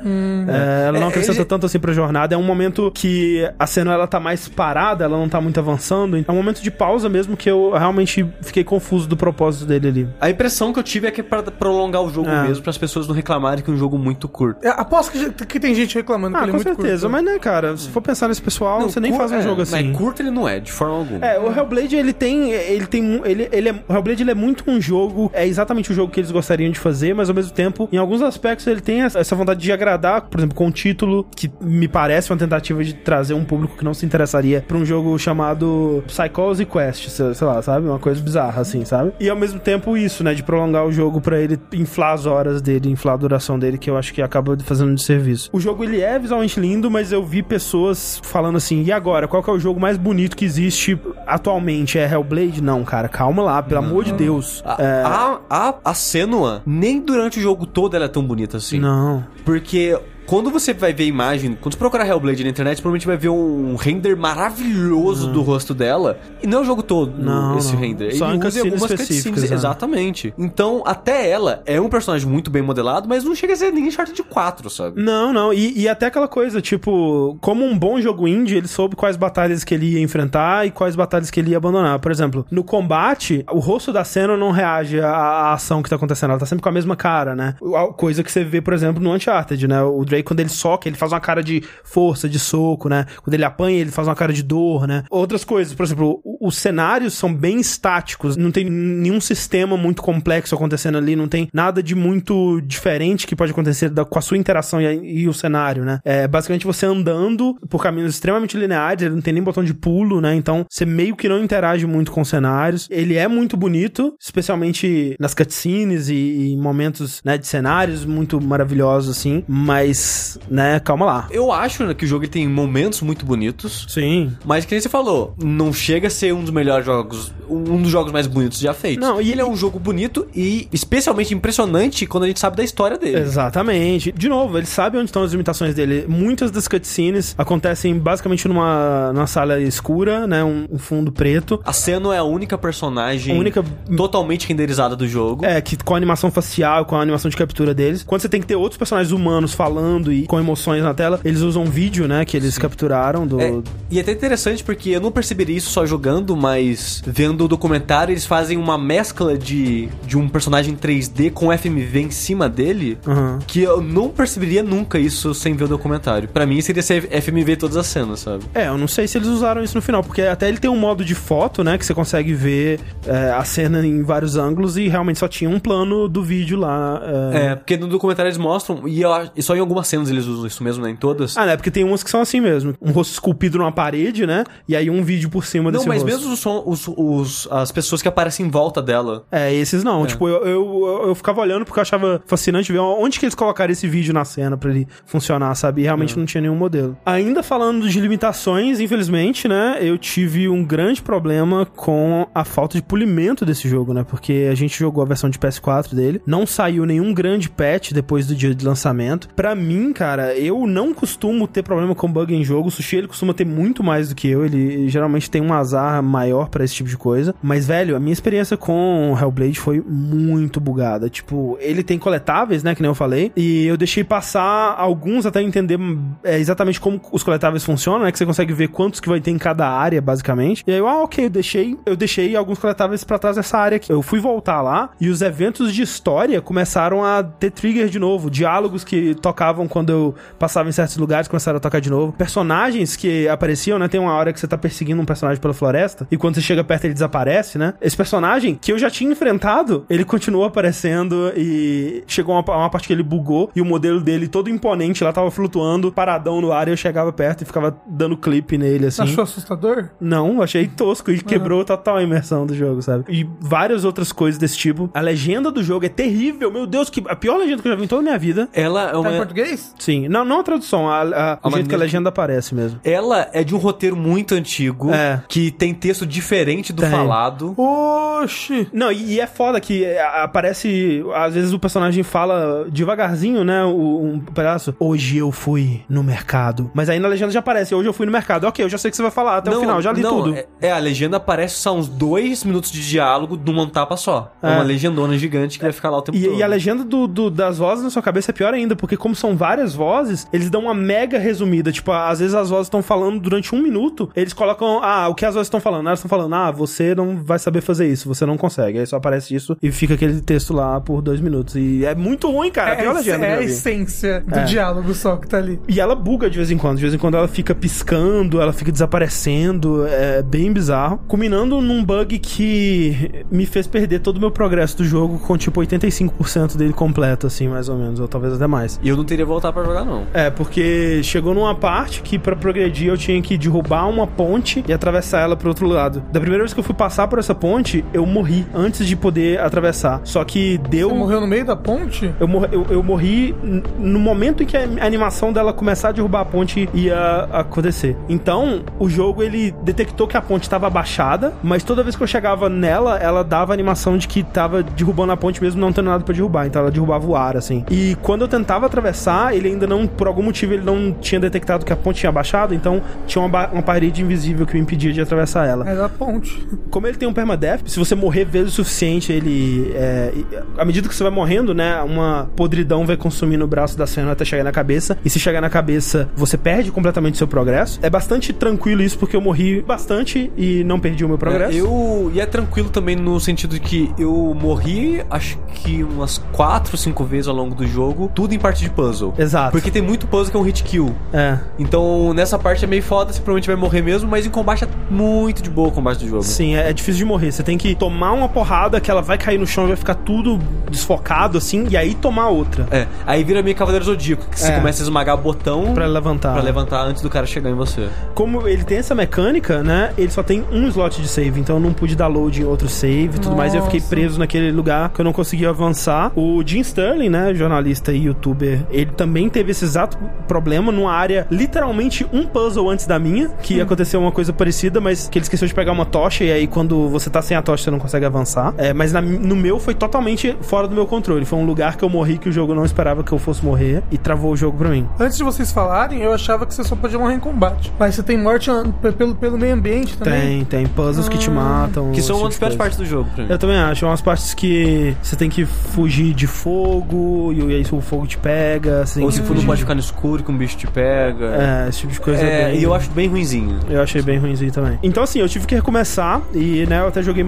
É, ela não É, acrescenta ele- tanto assim pra jornada. É um momento que a cena ela tá mais parada, ela não tá muito avançando. É um momento de pausa mesmo que eu realmente fiquei confuso do propósito dele ali. A impressão que eu tive é que é pra prolongar o jogo É. mesmo, para as pessoas não reclamarem que é um jogo muito curto. É, aposto que, que tem gente reclamando Ah, que ele é com muito certeza. curto. Mas né, cara, se for pensar nesse pessoal, você nem faz um é, jogo assim. Mas curto ele não é, de forma alguma. É, o Hellblade, ele tem. Ele tem. Ele, ele é, o Hellblade ele é muito um jogo. É exatamente o jogo que eles gostariam de fazer, mas ao mesmo tempo, em alguns aspectos, ele tem essa vontade de agradar, por exemplo, com o título, que me parece uma tentativa de trazer um público que não se interessaria pra um jogo chamado Psychology Quest, sei, sei lá, sabe? Uma coisa bizarra, assim, sabe? E ao mesmo tempo, isso, né? De prolongar o jogo pra ele inflar as horas dele, inflar a duração dele, que eu acho que acaba fazendo de serviço. O jogo, ele é visualmente lindo, mas eu vi pessoas falando assim, e agora? Qual que é o jogo mais bonito que existe atualmente? É Hellblade? Não, cara, calma lá, pelo amor de Deus. A, É, a, a, a Senua, nem durante o jogo todo ela é tão bonita assim. Não. Porque quando você vai ver a imagem, quando você procurar Hellblade na internet, provavelmente vai ver um render maravilhoso do rosto dela. E não é o jogo todo Não, esse não. render. Só Ele usa algumas específicas, cutscenes. é. Exatamente. Então, até ela é um personagem muito bem modelado, mas não chega a ser nem Uncharted 4, sabe? Não, não. E, e até aquela coisa, tipo, como um bom jogo indie, ele soube quais batalhas que ele ia enfrentar e quais batalhas que ele ia abandonar. Por exemplo, no combate, o rosto da cena não reage à, à ação que tá acontecendo. Ela tá sempre com a mesma cara, né? A Coisa que você vê, por exemplo, no Uncharted, né? O Drake, quando ele soca, ele faz uma cara de força, de soco, né? Quando ele apanha, ele faz uma cara de dor, né? Outras coisas, por exemplo, os cenários são bem estáticos, não tem nenhum sistema muito complexo acontecendo ali, não tem nada de muito diferente que pode acontecer da- com a sua interação e, e o cenário, né? É basicamente você andando por caminhos extremamente lineares, ele não tem nem botão de pulo, né? Então você meio que não interage muito com os cenários. Ele é muito bonito, especialmente nas cutscenes e, e momentos né, de cenários muito maravilhosos, assim, mas mas, né, calma lá. Eu acho né, que o jogo tem momentos muito bonitos. Sim. Mas que nem você falou, não chega a ser um dos melhores jogos, um dos jogos mais bonitos já feitos. Não, e- e ele é um jogo bonito e especialmente impressionante quando a gente sabe da história dele. Exatamente. De novo, ele sabe onde estão as limitações dele. Muitas das cutscenes acontecem basicamente numa, numa sala escura, né? Um, um fundo preto. A Seno é a única personagem A única- totalmente renderizada do jogo. É, que com a animação facial, com a animação de captura deles. Quando você tem que ter outros personagens humanos falando e com emoções na tela, eles usam vídeo, né? Que eles capturaram do. É, e é até interessante porque eu não perceberia isso só jogando, mas vendo o documentário, eles fazem uma mescla de, de um personagem 3D com FMV em cima dele, Aham. que eu não perceberia nunca isso sem ver o documentário. Pra mim seria ser FMV todas as cenas, sabe? É, eu não sei se eles usaram isso no final, porque até ele tem um modo de foto, né? Que você consegue ver é, a cena em vários ângulos e realmente só tinha um plano do vídeo lá. é. É, porque no documentário eles mostram, e, eu e só em algumas cenas eles usam isso mesmo, né? Em todas. Ah, né? Porque tem umas que são assim mesmo. Um rosto esculpido numa parede, né? E aí um vídeo por cima não, desse mas rosto. mesmo os, som- os, os- as pessoas que aparecem em volta dela. É, esses não. Tipo, eu, eu, eu ficava olhando porque eu achava fascinante ver onde que eles colocaram esse vídeo na cena pra ele funcionar, sabe? E realmente não tinha nenhum modelo. Ainda falando de limitações, infelizmente, né? Eu tive um grande problema com a falta de polimento desse jogo, né? Porque a gente jogou a versão de PS4 dele. Não saiu nenhum grande patch depois do dia de lançamento. Pra mim, cara, eu não costumo ter problema com bug em jogo. O Sushi, ele costuma ter muito mais do que eu. Ele geralmente tem um azar maior pra esse tipo de coisa. Mas, velho, a minha experiência com Hellblade foi muito bugada. Tipo, ele tem coletáveis, né? Que nem eu falei. E eu deixei passar alguns até entender é, exatamente como os coletáveis funcionam, né? Que você consegue ver quantos que vai ter em cada área, basicamente. E aí eu, ah, ok, eu deixei, eu deixei alguns coletáveis pra trás dessa área aqui. Eu fui voltar lá e os eventos de história começaram a ter trigger de novo. Diálogos que tocavam quando eu passava em certos lugares começaram a tocar de novo. Personagens que apareciam, né? Tem uma hora que você tá perseguindo um personagem pela floresta e quando você chega perto ele desaparece, né? Esse personagem que eu já tinha enfrentado, ele continuou aparecendo e chegou uma, uma parte que ele bugou e o modelo dele todo imponente lá tava flutuando, paradão no ar e eu chegava perto e ficava dando clipe nele assim. Achou assustador? Não, achei tosco e quebrou total a imersão do jogo, sabe? E várias outras coisas desse tipo. A legenda do jogo é terrível, meu Deus, que a pior legenda que eu já vi em toda a minha vida. Ela é Tá em uma. Português? Sim, não, não a tradução, a, a, o jeito que a legenda aparece mesmo. Ela é de um roteiro muito antigo, É. que tem texto diferente do Tem. falado. Oxi! Não, e, e é foda que é, aparece. Às vezes o personagem fala devagarzinho, né? o- um pedaço. Hoje eu fui no mercado. Mas aí na legenda já aparece. Hoje eu fui no mercado. Ok, eu já sei o que você vai falar até o final. Já li não, tudo. É, é, a legenda aparece só uns dois minutos de diálogo numa tapa só. É, É. uma legendona gigante que vai ficar lá o tempo todo. E, e a legenda do, do- das vozes na sua cabeça é pior ainda, porque como são várias vozes, eles dão uma mega resumida. Tipo, às vezes as vozes estão falando durante um minuto, eles colocam, ah, o que as vozes estão falando? Elas estão falando, ah, você não vai saber fazer isso, você não consegue. Aí só aparece isso e fica aquele texto lá por dois minutos. E é muito ruim, cara. É a é, que é a essência do É. diálogo só que tá ali. E ela buga de vez em quando. De vez em quando ela fica piscando, ela fica desaparecendo. É bem bizarro. Culminando num bug que me fez perder todo o meu progresso do jogo com tipo 85% dele completo, assim, mais ou menos. Ou talvez até mais. E eu não teria voltar pra jogar, não. É, porque chegou numa parte que pra progredir eu tinha que derrubar uma ponte e atravessar ela pro outro lado. Da primeira vez que eu fui passar por essa ponte, eu morri antes de poder atravessar. Só que deu. Você morreu no meio da ponte? Eu, morri, eu, eu morri no momento em que a animação dela começar a derrubar a ponte ia acontecer. Então, o jogo ele detectou que a ponte estava abaixada, mas toda vez que eu chegava nela, ela dava a animação de que tava derrubando a ponte mesmo não tendo nada pra derrubar. Então ela derrubava o ar, assim. E quando eu tentava atravessar, ele ainda não, por algum motivo, ele não tinha detectado que a ponte tinha abaixado, então tinha uma, uma parede invisível que me impedia de atravessar ela. É da ponte. Como ele tem um permadeath, se você morrer vezes o suficiente, ele. É, à medida que você vai morrendo, né? Uma podridão vai consumindo o braço da cena até chegar na cabeça. E se chegar na cabeça, você perde completamente seu progresso. É bastante tranquilo isso, porque eu morri bastante e não perdi o meu progresso. É, eu. E é tranquilo também no sentido de que eu morri, acho que umas 4, 5 vezes ao longo do jogo, tudo em parte de puzzle. Exato. Porque tem muito puzzle que é um hit kill. É. Então, nessa parte é meio foda, você provavelmente vai morrer mesmo, mas em combate é muito de boa o combate do jogo. Sim, é, é difícil de morrer. Você tem que tomar uma porrada que ela vai cair no chão e vai ficar tudo desfocado, assim, e aí tomar outra. É, aí vira meio Cavaleiro Zodíaco, que você É. começa a esmagar o botão Pra levantar. pra levantar antes do cara chegar em você. Como ele tem essa mecânica, né? Ele só tem um slot de save, então eu não pude dar load em outro save e tudo mais. E eu fiquei Nossa. preso naquele lugar que eu não conseguia avançar. O Jim Sterling, né? Jornalista e youtuber, ele também teve esse exato problema numa área, literalmente um puzzle antes da minha, que aconteceu uma coisa parecida, mas que ele esqueceu de pegar uma tocha e aí quando você tá sem a tocha você não consegue avançar. É, mas na- no meu foi totalmente fora do meu controle. Foi um lugar que eu morri que o jogo não esperava que eu fosse morrer e travou o jogo pra mim. Antes de vocês falarem, eu achava que você só podia morrer em combate. Mas você tem morte ah, pelo, pelo meio ambiente também. Tem, tem puzzles que te matam. Que são esse uma das tipo piores partes do jogo pra mim. Eu também acho. É umas partes que você tem que fugir de fogo e aí o fogo te pega. Tem Ou se for, não pode de- ficar no escuro que um bicho te pega. É, esse tipo de coisa. É, bem- e eu acho bem ruinzinho. Eu achei bem ruimzinho também. Então, assim, eu tive que recomeçar e, né, eu até joguei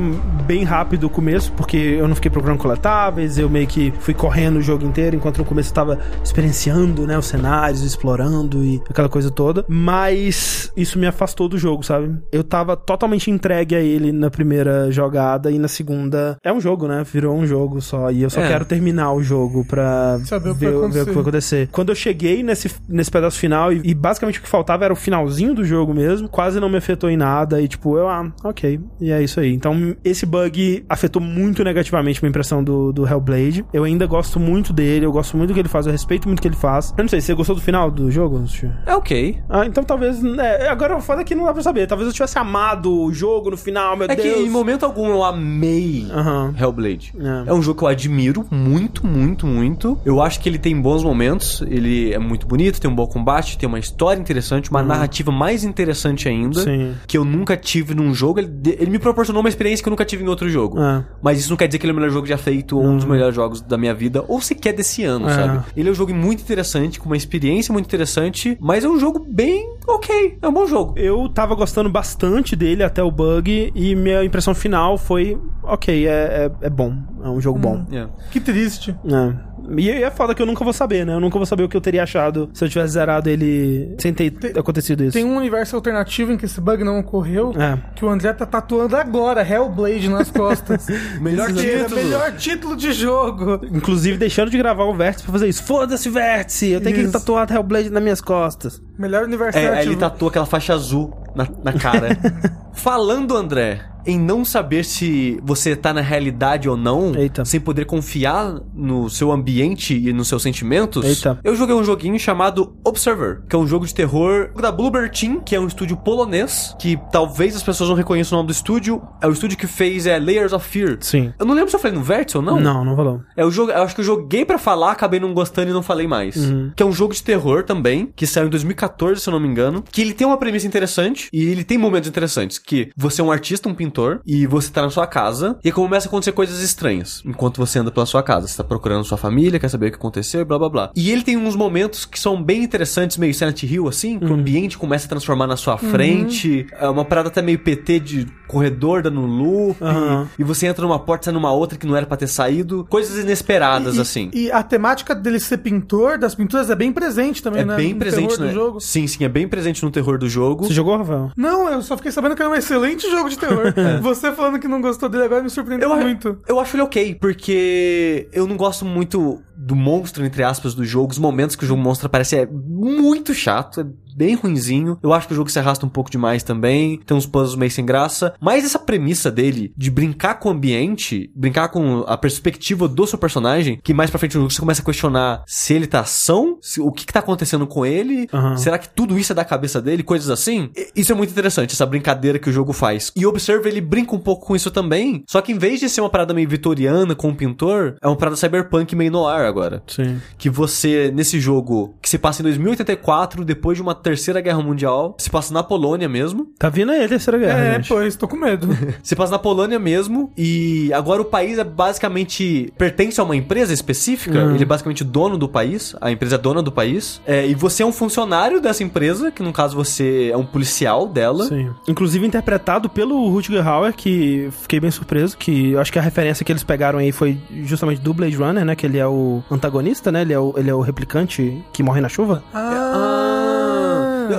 bem rápido o começo, porque eu não fiquei procurando coletáveis, eu meio que fui correndo o jogo inteiro, enquanto no começo eu tava experienciando, né, os cenários, explorando e aquela coisa toda. Mas isso me afastou do jogo, sabe? Eu tava totalmente entregue a ele na primeira jogada e na segunda. É um jogo, né? Virou um jogo só. E eu só É. quero terminar o jogo pra Saber ver o que vai acontecer. Acontecer. Quando eu cheguei nesse, nesse pedaço final, e, e basicamente o que faltava era o finalzinho do jogo mesmo, quase não me afetou em nada, e tipo, eu, ah, ok, e é isso aí. Então, esse bug afetou muito negativamente minha impressão do, do Hellblade. Eu ainda gosto muito dele, eu gosto muito do que ele faz, eu respeito muito o que ele faz. Eu não sei, você gostou do final do jogo? É ok. Ah, então talvez. né, agora o foda é que não dá pra saber. Talvez eu tivesse amado o jogo no final, meu É que Deus. em momento algum eu amei Aham. Hellblade. É. É um jogo que eu admiro muito, muito, muito. Eu acho que ele tem bons momentos. Ele é muito bonito, tem um bom combate, tem uma história interessante, uma narrativa mais interessante ainda. Uhum. Sim. Que eu nunca tive num jogo. Ele, ele me proporcionou uma experiência que eu nunca tive em outro jogo. É. Mas isso não quer dizer que ele é o melhor jogo já feito ou um dos melhores jogos da minha vida, ou sequer desse ano, É. sabe? Ele é um jogo muito interessante, com uma experiência muito interessante, mas é um jogo bem ok. É um bom jogo. Eu tava gostando bastante dele até o bug e minha impressão final foi ok, é, é, é bom, é um jogo bom. É. Que triste. É. E é foda que eu nunca vou saber, né? Eu nunca vou saber o que eu teria achado se eu tivesse zerado ele sem ter acontecido isso. Tem um universo alternativo em que esse bug não ocorreu. É. Que o André tá tatuando agora, Hellblade nas costas. Melhor Que é título. Melhor título de jogo. Inclusive deixando de gravar o Vértice pra fazer isso. Foda-se, Vértice! Eu tenho que Isso. tatuar Hellblade nas minhas costas. Melhor universo É, alternativo. ele tatuou aquela faixa azul na, na cara. Falando, André, em não saber se você tá na realidade ou não, Eita. sem poder confiar no seu ambiente e nos seus sentimentos, Eita. eu joguei um joguinho chamado Observer, que é um jogo de terror da Bluebird Team, que é um estúdio polonês, que talvez as pessoas não reconheçam o nome do estúdio. É o estúdio que fez é, Layers of Fear. Sim. Eu não lembro se eu falei no Vértice ou não. Não, não falou. É o jogo, eu acho que eu joguei pra falar, acabei não gostando e não falei mais. Que é um jogo de terror também, que saiu em 2014, se eu não me engano, que ele tem uma premissa interessante e ele tem momentos interessantes, que você é um artista, um pintor, e você tá na sua casa e começa a acontecer coisas estranhas enquanto você anda pela sua casa. Você tá procurando sua família, quer saber o que aconteceu, e blá blá blá. E ele tem uns momentos que são bem interessantes, meio Silent Hill assim, que o ambiente começa a transformar na sua frente, é uma parada até meio PT de corredor dando loop, Aham. e você entra numa porta, sai numa outra que não era pra ter saído. Coisas inesperadas, E- assim. E a temática dele ser pintor, das pinturas, é bem presente também, é né? bem no presente, terror né? do jogo. Sim, sim, é bem presente no terror do jogo. Você jogou, Rafael? Não, eu só fiquei sabendo que era um excelente jogo de terror. Você falando que não gostou dele agora me surpreendeu É. Eu, muito. eu acho ele ok, porque eu não gosto muito do monstro, entre aspas, do jogo. Os momentos que o jogo mostra parece é muito chato, é bem ruinzinho. Eu acho que o jogo se arrasta um pouco demais também. Tem uns puzzles meio sem graça. Mas essa premissa dele de brincar com o ambiente, brincar com a perspectiva do seu personagem, que mais pra frente no jogo você começa a questionar se ele tá ação, se- o que que tá acontecendo com ele, Aham. será que tudo isso é da cabeça dele, coisas assim. Isso é muito interessante, essa brincadeira que o jogo faz. E o Observer, ele brinca um pouco com isso também, só que em vez de ser uma parada meio vitoriana com um pintor, é uma parada cyberpunk meio noir agora. Sim. Que você, nesse jogo, que se passa em 2084, depois de uma terceira guerra mundial, se passa na Polônia mesmo, Tá vindo aí a terceira guerra, É, gente. pois, tô com medo. se passa na Polônia mesmo, e agora o país é basicamente. pertence a uma empresa específica, Uhum. ele é basicamente dono do país, a empresa é dona do país, é, e você é um funcionário dessa empresa, que no caso você é um policial dela. Sim. Inclusive interpretado pelo Rutger Hauer, que fiquei bem surpreso, que eu acho que a referência que eles pegaram aí foi justamente do Blade Runner, né? Que ele é o antagonista, né? Ele é o, ele é o replicante que morre na chuva. Ah,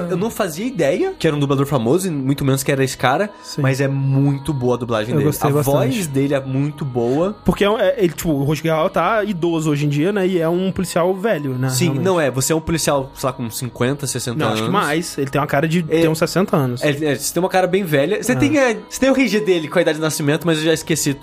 eu não fazia ideia que era um dublador famoso, e muito menos que era esse cara, Sim. mas é muito boa a dublagem Eu dele. gostei a bastante. voz dele é muito boa. Porque é, um- é- ele, tipo, o Rosgal tá idoso hoje em dia, né? E é um policial velho, né? Sim, realmente. não é, você é um policial, sei lá, com 50, 60 Não, anos. acho que mais. Ele tem uma cara de É- ter uns 60 anos. É, é, você tem uma cara bem velha. Você, tem, a- você tem o RG dele com a idade de nascimento, mas eu já esqueci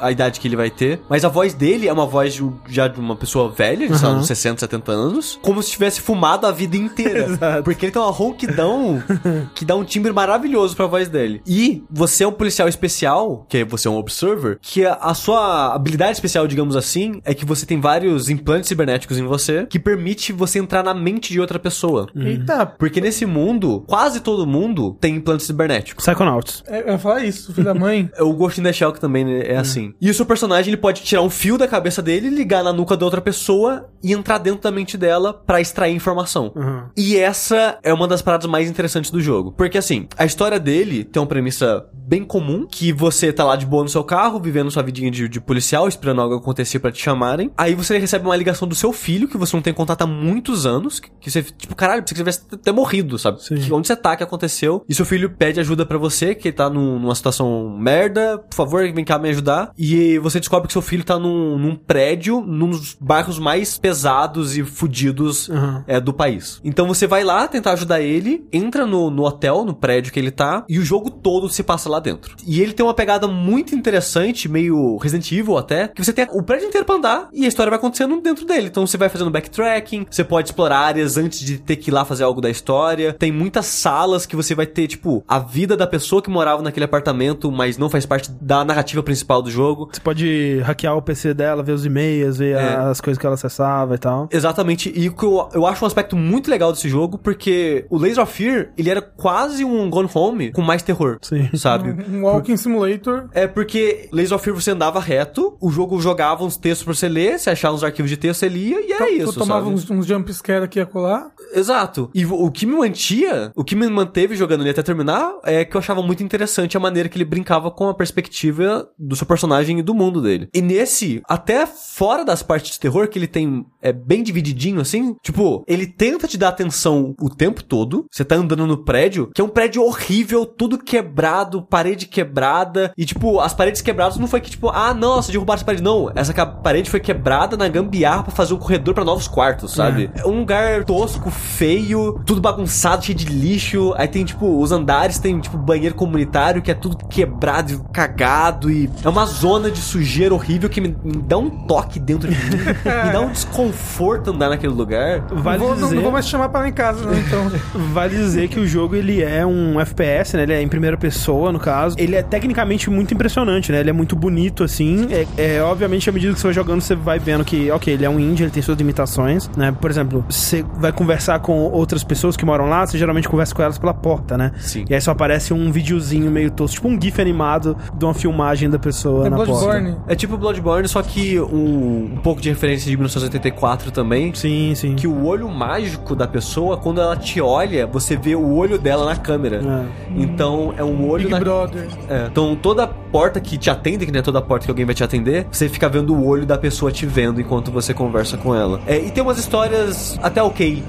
a idade que ele vai ter. Mas a voz dele é uma voz de, já de uma pessoa velha, de sei lá, uns 60, 70 anos, como se tivesse fumado a vida inteira. Exato. Porque ele tem uma ronquidão que dá um timbre maravilhoso pra voz dele. E você é um policial especial, que é você é um observer, que a, a sua habilidade especial, digamos assim, é que você tem vários implantes cibernéticos em você que permite você entrar na mente de outra pessoa. Eita, Porque nesse mundo, quase todo mundo tem implantes cibernéticos. Psychonauts. é, eu ia falar isso, filho da mãe. O Ghost in the Shell que também né, é assim. E o seu personagem ele pode tirar um fio da cabeça dele, ligar na nuca da outra pessoa e entrar dentro da mente dela pra extrair informação. Uhum. E essa é uma das paradas mais interessantes do jogo. Porque assim, a história dele tem uma premissa bem comum, que você tá lá de boa no seu carro, vivendo sua vidinha de, de policial, esperando algo acontecer pra te chamarem. Aí você recebe uma ligação do seu filho, que você não tem contato há muitos anos, que, que você, tipo, caralho, você tivesse até morrido, sabe? Que, onde você tá, que aconteceu. E seu filho pede ajuda pra você, que tá num- numa situação merda, por favor, vem cá me ajudar. E você descobre que seu filho tá num, num prédio, num dos bairros mais pesados e fudidos Uhum. é, do país. Então você vai lá tentar ajudar ele, entra no, no hotel, no prédio que ele tá, e o jogo todo se passa lá dentro. E ele tem uma pegada muito interessante, meio Resident Evil até, que você tem o prédio inteiro pra andar e a história vai acontecendo dentro dele. Então você vai fazendo backtracking, você pode explorar áreas antes de ter que ir lá fazer algo da história. Tem muitas salas que você vai ter, tipo, a vida da pessoa que morava naquele apartamento, mas não faz parte da narrativa principal do jogo. Você pode hackear o PC dela, ver os e-mails, ver É. as coisas que ela acessava e tal. Exatamente, e eu, eu acho um aspecto muito legal desse jogo, porque o Laser of Fear, ele era quase um Gone Home com mais terror, Sim. sabe? Um Walking Simulator. É porque Laser of Fear você andava reto, o jogo jogava uns textos pra você ler, você achava uns arquivos de texto, você lia, e era Tu- isso, tu tomava sabe? uns, uns jump scare aqui e acolá. Exato. E o o que me mantia, o que me manteve jogando ele até terminar, é que eu achava muito interessante a maneira que ele brincava com a perspectiva do seu personagem e do mundo dele. E nesse, até fora das partes de terror, que ele tem, é bem divididinho assim, tipo, ele tenta te dar atenção o tempo todo, você tá andando no prédio, que é um prédio horrível, tudo quebrado, parede quebrada, e tipo, as paredes quebradas não foi que tipo, ah, nossa, derrubaram as paredes, não, essa parede foi quebrada na gambiarra pra fazer um corredor pra novos quartos, sabe? É um lugar tosco, feio, tudo bagunçado, cheio de lixo. Aí tem, tipo, os andares tem, tipo, banheiro comunitário que é tudo quebrado e cagado. E é uma zona de sujeira horrível que me, me dá um toque dentro de mim. me dá um desconforto andar naquele lugar. Vale não, vou, não, dizer... não vou mais te chamar pra lá em casa, não, então. Vale dizer que o jogo ele é um FPS, né? Ele é em primeira pessoa, no caso. Ele é tecnicamente muito impressionante, né? Ele é muito bonito, assim. É, é, obviamente, à medida que você vai jogando, você vai vendo que, ok, ele é um indie, ele tem suas limitações, né? Por exemplo, você vai conversar com outras pessoas que moram lá, você geralmente conversa com elas pela porta, né? Sim. E aí só aparece um videozinho meio tosco, tipo um GIF animado de uma filmagem da pessoa É na Bloodborne. porta. É tipo Bloodborne, só que um, um pouco de referência de 1984 também. Sim, sim. Que o olho mágico da pessoa, quando ela te olha, você vê o olho dela na câmera. É. Então é um olho Big na Brother. É, então toda porta que te atende, que não é toda porta que alguém vai te atender, você fica vendo o olho da pessoa te vendo enquanto você conversa com ela. É, e tem umas histórias até ok.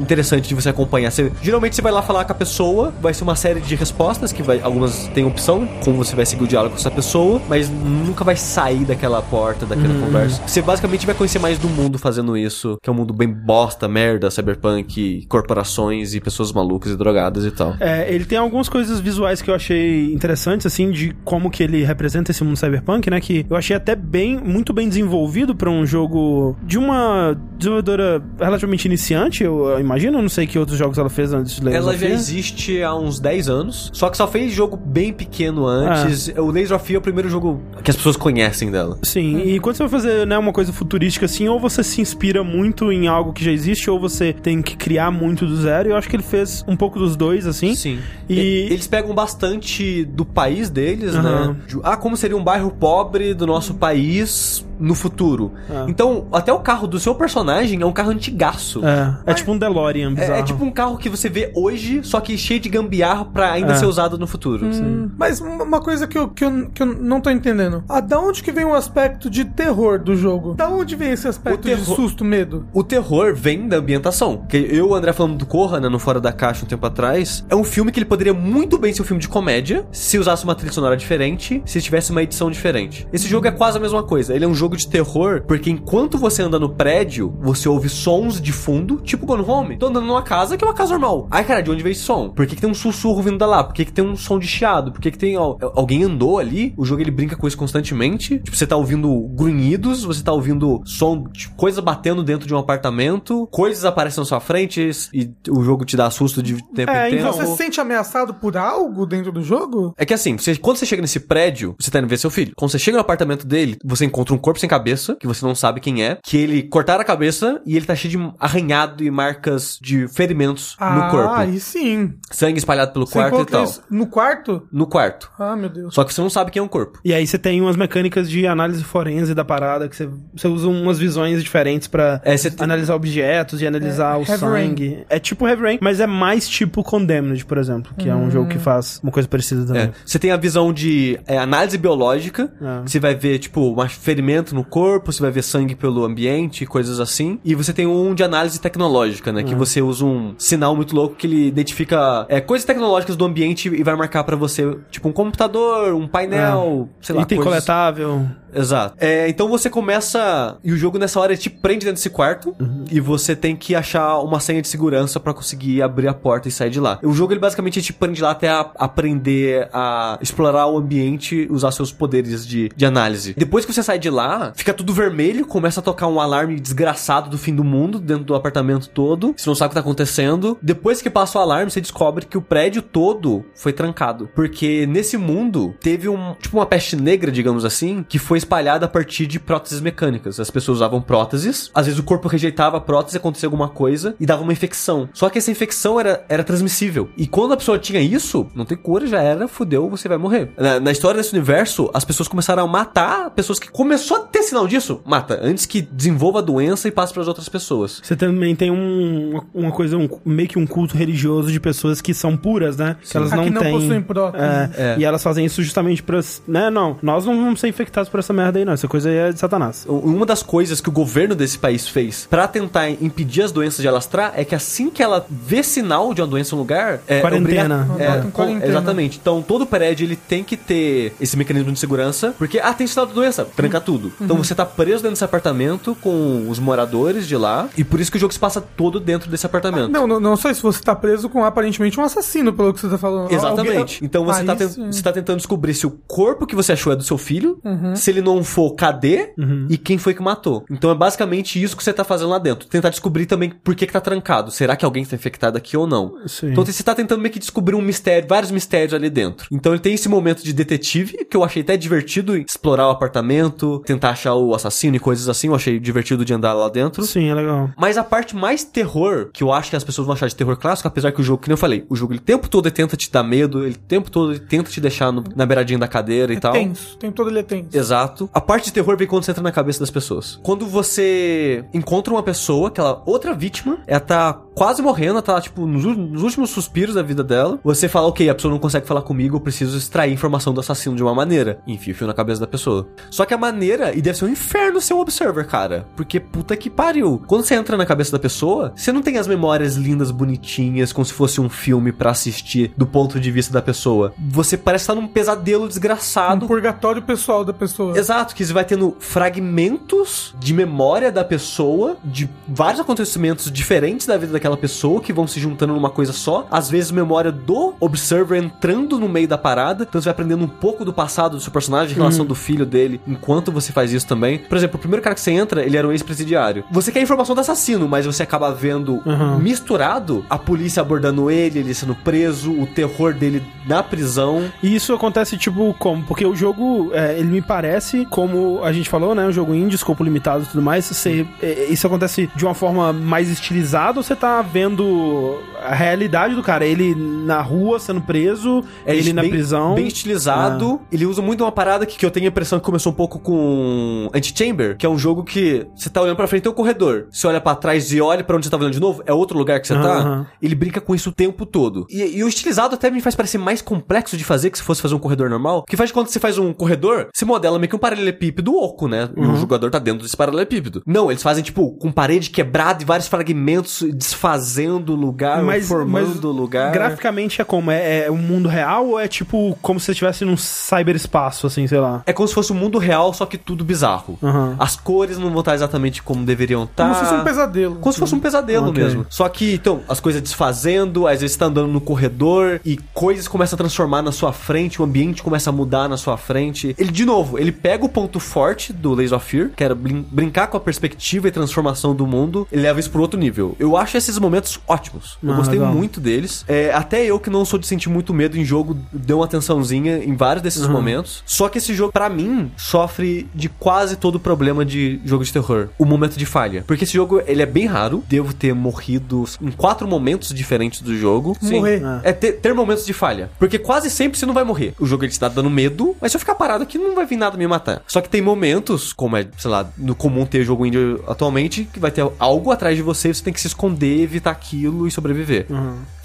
Interessante de você acompanhar. Você- geralmente você vai lá falar com a pessoa, vai ser uma série de respostas que vai, algumas têm opção, como você vai seguir o diálogo com essa pessoa, mas nunca vai sair daquela porta, daquela conversa. Você basicamente vai conhecer mais do mundo fazendo isso, que é um mundo bem bosta, merda, cyberpunk, corporações e pessoas malucas e drogadas e tal. É, ele tem algumas coisas visuais que eu achei interessantes, assim, de como que ele representa esse mundo cyberpunk, né? Que eu achei até bem, muito bem desenvolvido pra um jogo de uma desenvolvedora relativamente iniciante, eu, eu imagino. Eu não sei que outros jogos ela fez antes de Layers Ela já existe há uns 10 anos, só que só fez jogo bem pequeno antes. O Laser of Fear é o primeiro jogo que as pessoas conhecem dela. Sim, e quando você vai fazer né, uma coisa futurística assim, ou você se inspira muito em algo que já existe, ou você tem que criar muito do zero. E eu acho que ele fez um pouco dos dois, assim. Sim. E- eles pegam bastante do país deles, Aham. né? Ah, como seria um bairro pobre do nosso país no futuro. Ah. Então, até o carro do seu personagem é um carro antigaço. É, é tipo um DeLorean É, bizarro. é tipo um carro que você vê hoje, só que cheio de gambiarra pra ainda É. ser usado no futuro. Hum, Mas uma coisa que eu, que, eu, que eu não tô entendendo. Ah, da onde que vem o aspecto de terror do jogo? Da onde vem esse aspecto terror- de susto, medo? O terror vem da ambientação. Que eu e o André falando do Corra, né, no Fora da Caixa um tempo atrás. É um filme que ele poderia muito bem ser um filme de comédia, se usasse uma trilha sonora diferente, se tivesse uma edição diferente. Esse jogo é quase a mesma coisa. Ele é um jogo de terror, porque enquanto você anda no prédio, você ouve sons de fundo, tipo Gone Home. Tô andando numa casa que é uma casa normal. Ai, cara, de onde veio esse som? Por que, que tem um sussurro vindo da lá? Por que, que tem um som de chiado? Por que, que tem. al- alguém andou ali? O jogo ele brinca com isso constantemente. Tipo, você tá ouvindo grunhidos, você tá ouvindo som de coisas batendo dentro de um apartamento, coisas aparecem na sua frente e o jogo te dá susto de tempo É, em tempo. então, Você se sente ameaçado por algo dentro do jogo? É que assim, você- quando você chega nesse prédio, você tá indo ver seu filho. Quando você chega no apartamento dele, você encontra um corpo sem cabeça, que você não sabe quem é, que ele cortaram a cabeça e ele tá cheio de arranhado e marcas de ferimentos no corpo. Ah, aí sim. Sangue espalhado pelo Você quarto e tal. isso no quarto? No quarto. Ah, meu Deus. Só que você não sabe quem é o corpo. E aí você tem umas mecânicas de análise forense da parada, que você, você usa umas visões diferentes pra É, você tem- analisar objetos e analisar É, o Heavy sangue. É tipo Heavy Rain, mas é mais tipo Condemned, por exemplo, que é um jogo que faz uma coisa parecida também. É. Você tem a visão de é, análise biológica. É. Você vai ver, tipo, um ferimento no corpo, você vai ver sangue pelo ambiente, coisas assim. E você tem um de análise tecnológica, né? É. Que você usa um sinal muito louco que ele identifica é, coisas tecnológicas do ambiente e vai marcar pra você, tipo, um computador, um painel, sei lá. Item coisas- coletável. Exato. É, então você começa. E o jogo nessa hora te prende dentro desse quarto. E você tem que achar uma senha de segurança pra conseguir abrir a porta e sair de lá. O jogo ele basicamente te prende lá até a- aprender a explorar o ambiente, usar seus poderes de, de análise. Depois que você sai de lá, fica tudo vermelho, começa a tocar um alarme desgraçado do fim do mundo dentro do apartamento todo. Você não sabe o que tá acontecendo. Depois que passa o alarme, você descobre que o prédio todo foi trancado. Porque nesse mundo teve um. Tipo uma peste negra, digamos assim, que foi espalhada a partir de próteses mecânicas. As pessoas usavam próteses, às vezes o corpo rejeitava a prótese, acontecia alguma coisa e dava uma infecção. Só que essa infecção era, era transmissível. E quando a pessoa tinha isso, não tem cura, já era, fudeu, você vai morrer. Na, na história desse universo, as pessoas começaram a matar pessoas que começou a ter sinal disso. Mata, antes que desenvolva a doença e passe para as outras pessoas. Você também tem um, uma coisa, um- meio que um culto religioso de pessoas que são puras, né? Que elas Ah, não que não têm. possuem prótese. É, É. E elas fazem isso justamente pra. Né, não. Nós não vamos ser infectados por essa merda aí, não. Essa coisa aí é de Satanás. Uma das coisas que o governo desse país fez pra tentar impedir as doenças de alastrar é que assim que ela vê sinal de uma doença em um lugar, é Quarentena. obriga- é, em com- quarentena. exatamente. Então todo prédio ele tem que ter esse mecanismo de segurança, porque ah, tem sinal de doença, tranca tudo. Então você tá preso dentro desse apartamento com os moradores de lá, e por isso que o jogo se passa todo dentro desse apartamento. Não, não, não só isso, você tá preso com aparentemente um assassino, pelo que você tá falando. Exatamente. Alguém- Então você Aí tá, ten- você tá tentando descobrir se o corpo que você achou é do seu filho, se ele não for, cadê? E quem foi que matou. Então é basicamente isso que você tá fazendo lá dentro. Tentar descobrir também por que, que tá trancado. Será que alguém está infectado aqui ou não? Sim. Então você tá tentando meio que descobrir um mistério, vários mistérios ali dentro. Então ele tem esse momento de detetive, que eu achei até divertido explorar o apartamento, tentar achar o assassino e coisas assim. Eu achei divertido de andar lá dentro. Sim, é legal. Mas a parte mais terror, que eu acho que as pessoas vão achar de terror clássico, apesar que o jogo, que nem eu falei, o jogo ele o tempo todo ele tenta te dar medo, ele o tempo todo ele tenta te deixar no- na beiradinha da cadeira e É tal. tenso. O tempo todo ele é tenso. Exato. A parte de terror vem quando você entra na cabeça das pessoas. Quando você encontra uma pessoa, aquela outra vítima, ela tá quase morrendo, ela tá, tipo, nos, últimos suspiros da vida dela, você fala, ok, a pessoa não consegue falar comigo, eu preciso extrair informação do assassino de uma maneira. Enfia o fio na cabeça da pessoa. Só que a maneira, e deve ser um inferno ser um observer, cara. Porque puta que pariu. Quando você entra na cabeça da pessoa, você não tem as memórias lindas, bonitinhas, como se fosse um filme pra assistir do ponto de vista da pessoa. Você parece estar num pesadelo Um desgraçado. purgatório pessoal da pessoa. Exato, que você vai tendo fragmentos de memória da pessoa, de vários acontecimentos diferentes da vida daquela pessoa que vão se juntando numa coisa só. Às vezes, memória do observer entrando no meio da parada. Então você vai aprendendo um pouco do passado do seu personagem, em relação do filho dele, enquanto você faz isso também. Por exemplo, o primeiro cara que você entra, ele era um ex-presidiário. Você quer informação do assassino, mas você acaba vendo Uhum. misturado a polícia abordando ele, ele sendo preso, o terror dele na prisão. E isso acontece, tipo, como? Porque o jogo, é, ele me parece, como a gente falou, né? Um jogo indie, escopo limitado e tudo mais. Você, é, isso acontece de uma forma mais estilizada ou você tá vendo a realidade do cara? Ele na rua sendo preso, ele na bem- prisão. Bem estilizado. Ele usa muito uma parada que, que eu tenho a impressão que começou um pouco com Antichamber, que é um jogo que você tá olhando pra frente tem um corredor. Você olha pra trás e olha pra onde você tá olhando de novo, é outro lugar que você tá. Aham. Ele brinca com isso o tempo todo. E, e o estilizado até me faz parecer mais complexo de fazer que se fosse fazer um corredor normal. Porque faz que você faz um corredor, você modela meio que um paralelepípedo oco, né? E o jogador tá dentro desse paralelepípedo. Não, eles fazem tipo com parede quebrada e vários fragmentos desfazendo o lugar, Mas- formando o lugar. Graficamente é como? É, é um mundo real ou é tipo como se você estivesse num cyberespaço, assim, sei lá? É como se fosse um mundo real, só que tudo bizarro. Aham. As cores não vão estar exatamente como deveriam estar. Como se fosse um pesadelo. Como se fosse um pesadelo Ok. mesmo. Só que, então, as coisas desfazendo, às vezes você tá andando no corredor e coisas começam a transformar na sua frente, o ambiente começa a mudar na sua frente. Ele, de novo, ele pega o ponto forte do Lays of Fear, que era brin- brincar com a perspectiva e transformação do mundo, e leva isso pro outro nível. Eu acho esses momentos ótimos. Eu Ah, gostei legal. muito deles. É, até eu que não sou de sentir muito medo em jogo, deu uma atençãozinha em vários desses momentos. Só que esse jogo, pra mim, sofre de quase todo o problema de jogo de terror. O momento de falha. Porque esse jogo, ele é bem raro. Devo ter morrido em quatro momentos diferentes do jogo. Morrer. É ter, ter momentos de falha. Porque quase sempre você não vai morrer. O jogo ele te tá dando medo, mas se eu ficar parado aqui, não vai vir nada me matar. Só que tem momentos, como é, sei lá, no comum ter jogo indie atualmente, que vai ter algo atrás de você, você tem que se esconder, evitar aquilo e sobreviver.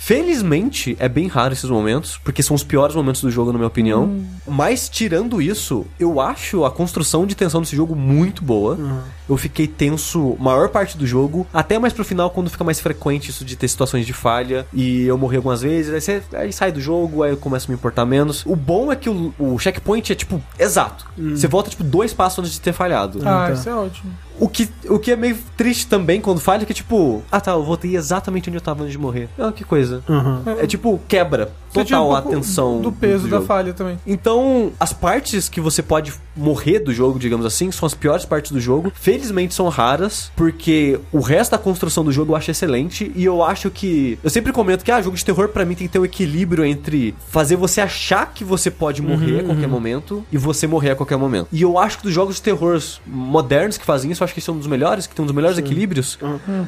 Felizmente, é bem raro esses momentos, porque são os piores momentos do jogo, na minha opinião. Mas, tirando isso, eu acho a construção de tensão desse jogo muito boa. Eu fiquei tenso maior parte do jogo, até mais pro final, quando fica mais frequente isso de ter situações de falha. E eu morri algumas vezes, aí, você, aí sai do jogo, aí eu começo a me importar menos. O bom é que o, o checkpoint é, tipo, exato. Você volta, tipo, dois passos antes de ter falhado. Ah, tá. isso é ótimo. O que, o que é meio triste também quando falha, é que tipo, ah tá, eu voltei exatamente onde eu tava antes de morrer. Ah, que coisa. Aham. É tipo, quebra Você tira um total pouco atenção. Do peso da jogo. falha também. Então, as partes que você pode morrer do jogo, digamos assim, são as piores partes do jogo. Felizmente são raras, porque o resto da construção do jogo eu acho excelente. E eu acho que. Eu sempre comento que, ah, jogo de terror pra mim tem que ter um equilíbrio entre fazer você achar que você pode morrer a qualquer momento e você morrer a qualquer momento. E eu acho que dos jogos de terror modernos que fazem isso, eu acho que esse é um dos melhores, que tem um dos melhores equilíbrios.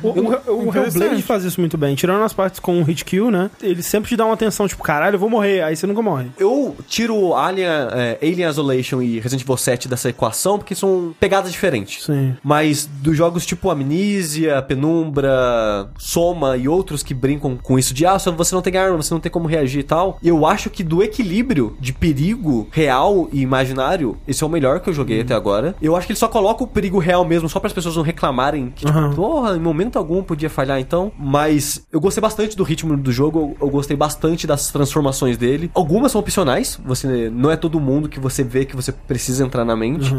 O, o, o Interessante. Hellblade faz isso muito bem. Tirando as partes com o hit kill, né? Ele sempre te dá uma atenção, tipo, caralho, eu vou morrer. Aí você nunca morre. Eu tiro Alien, é, Alien Isolation e Resident Evil 7 dessa equação porque são pegadas diferentes. Sim. Mas dos jogos tipo Amnesia, Penumbra, Soma e outros que brincam com isso de ah, você não tem arma, você não tem como reagir e tal, eu acho que do equilíbrio de perigo real e imaginário, esse é o melhor que eu joguei até agora. Eu acho que ele só coloca o perigo real mesmo, só para as pessoas não reclamarem que, tipo, Aham. porra, em momento algum podia falhar então. Mas eu gostei bastante do ritmo do jogo, eu, eu gostei bastante das transformações dele. Algumas são opcionais, você não é todo mundo que você vê que você precisa entrar na mente.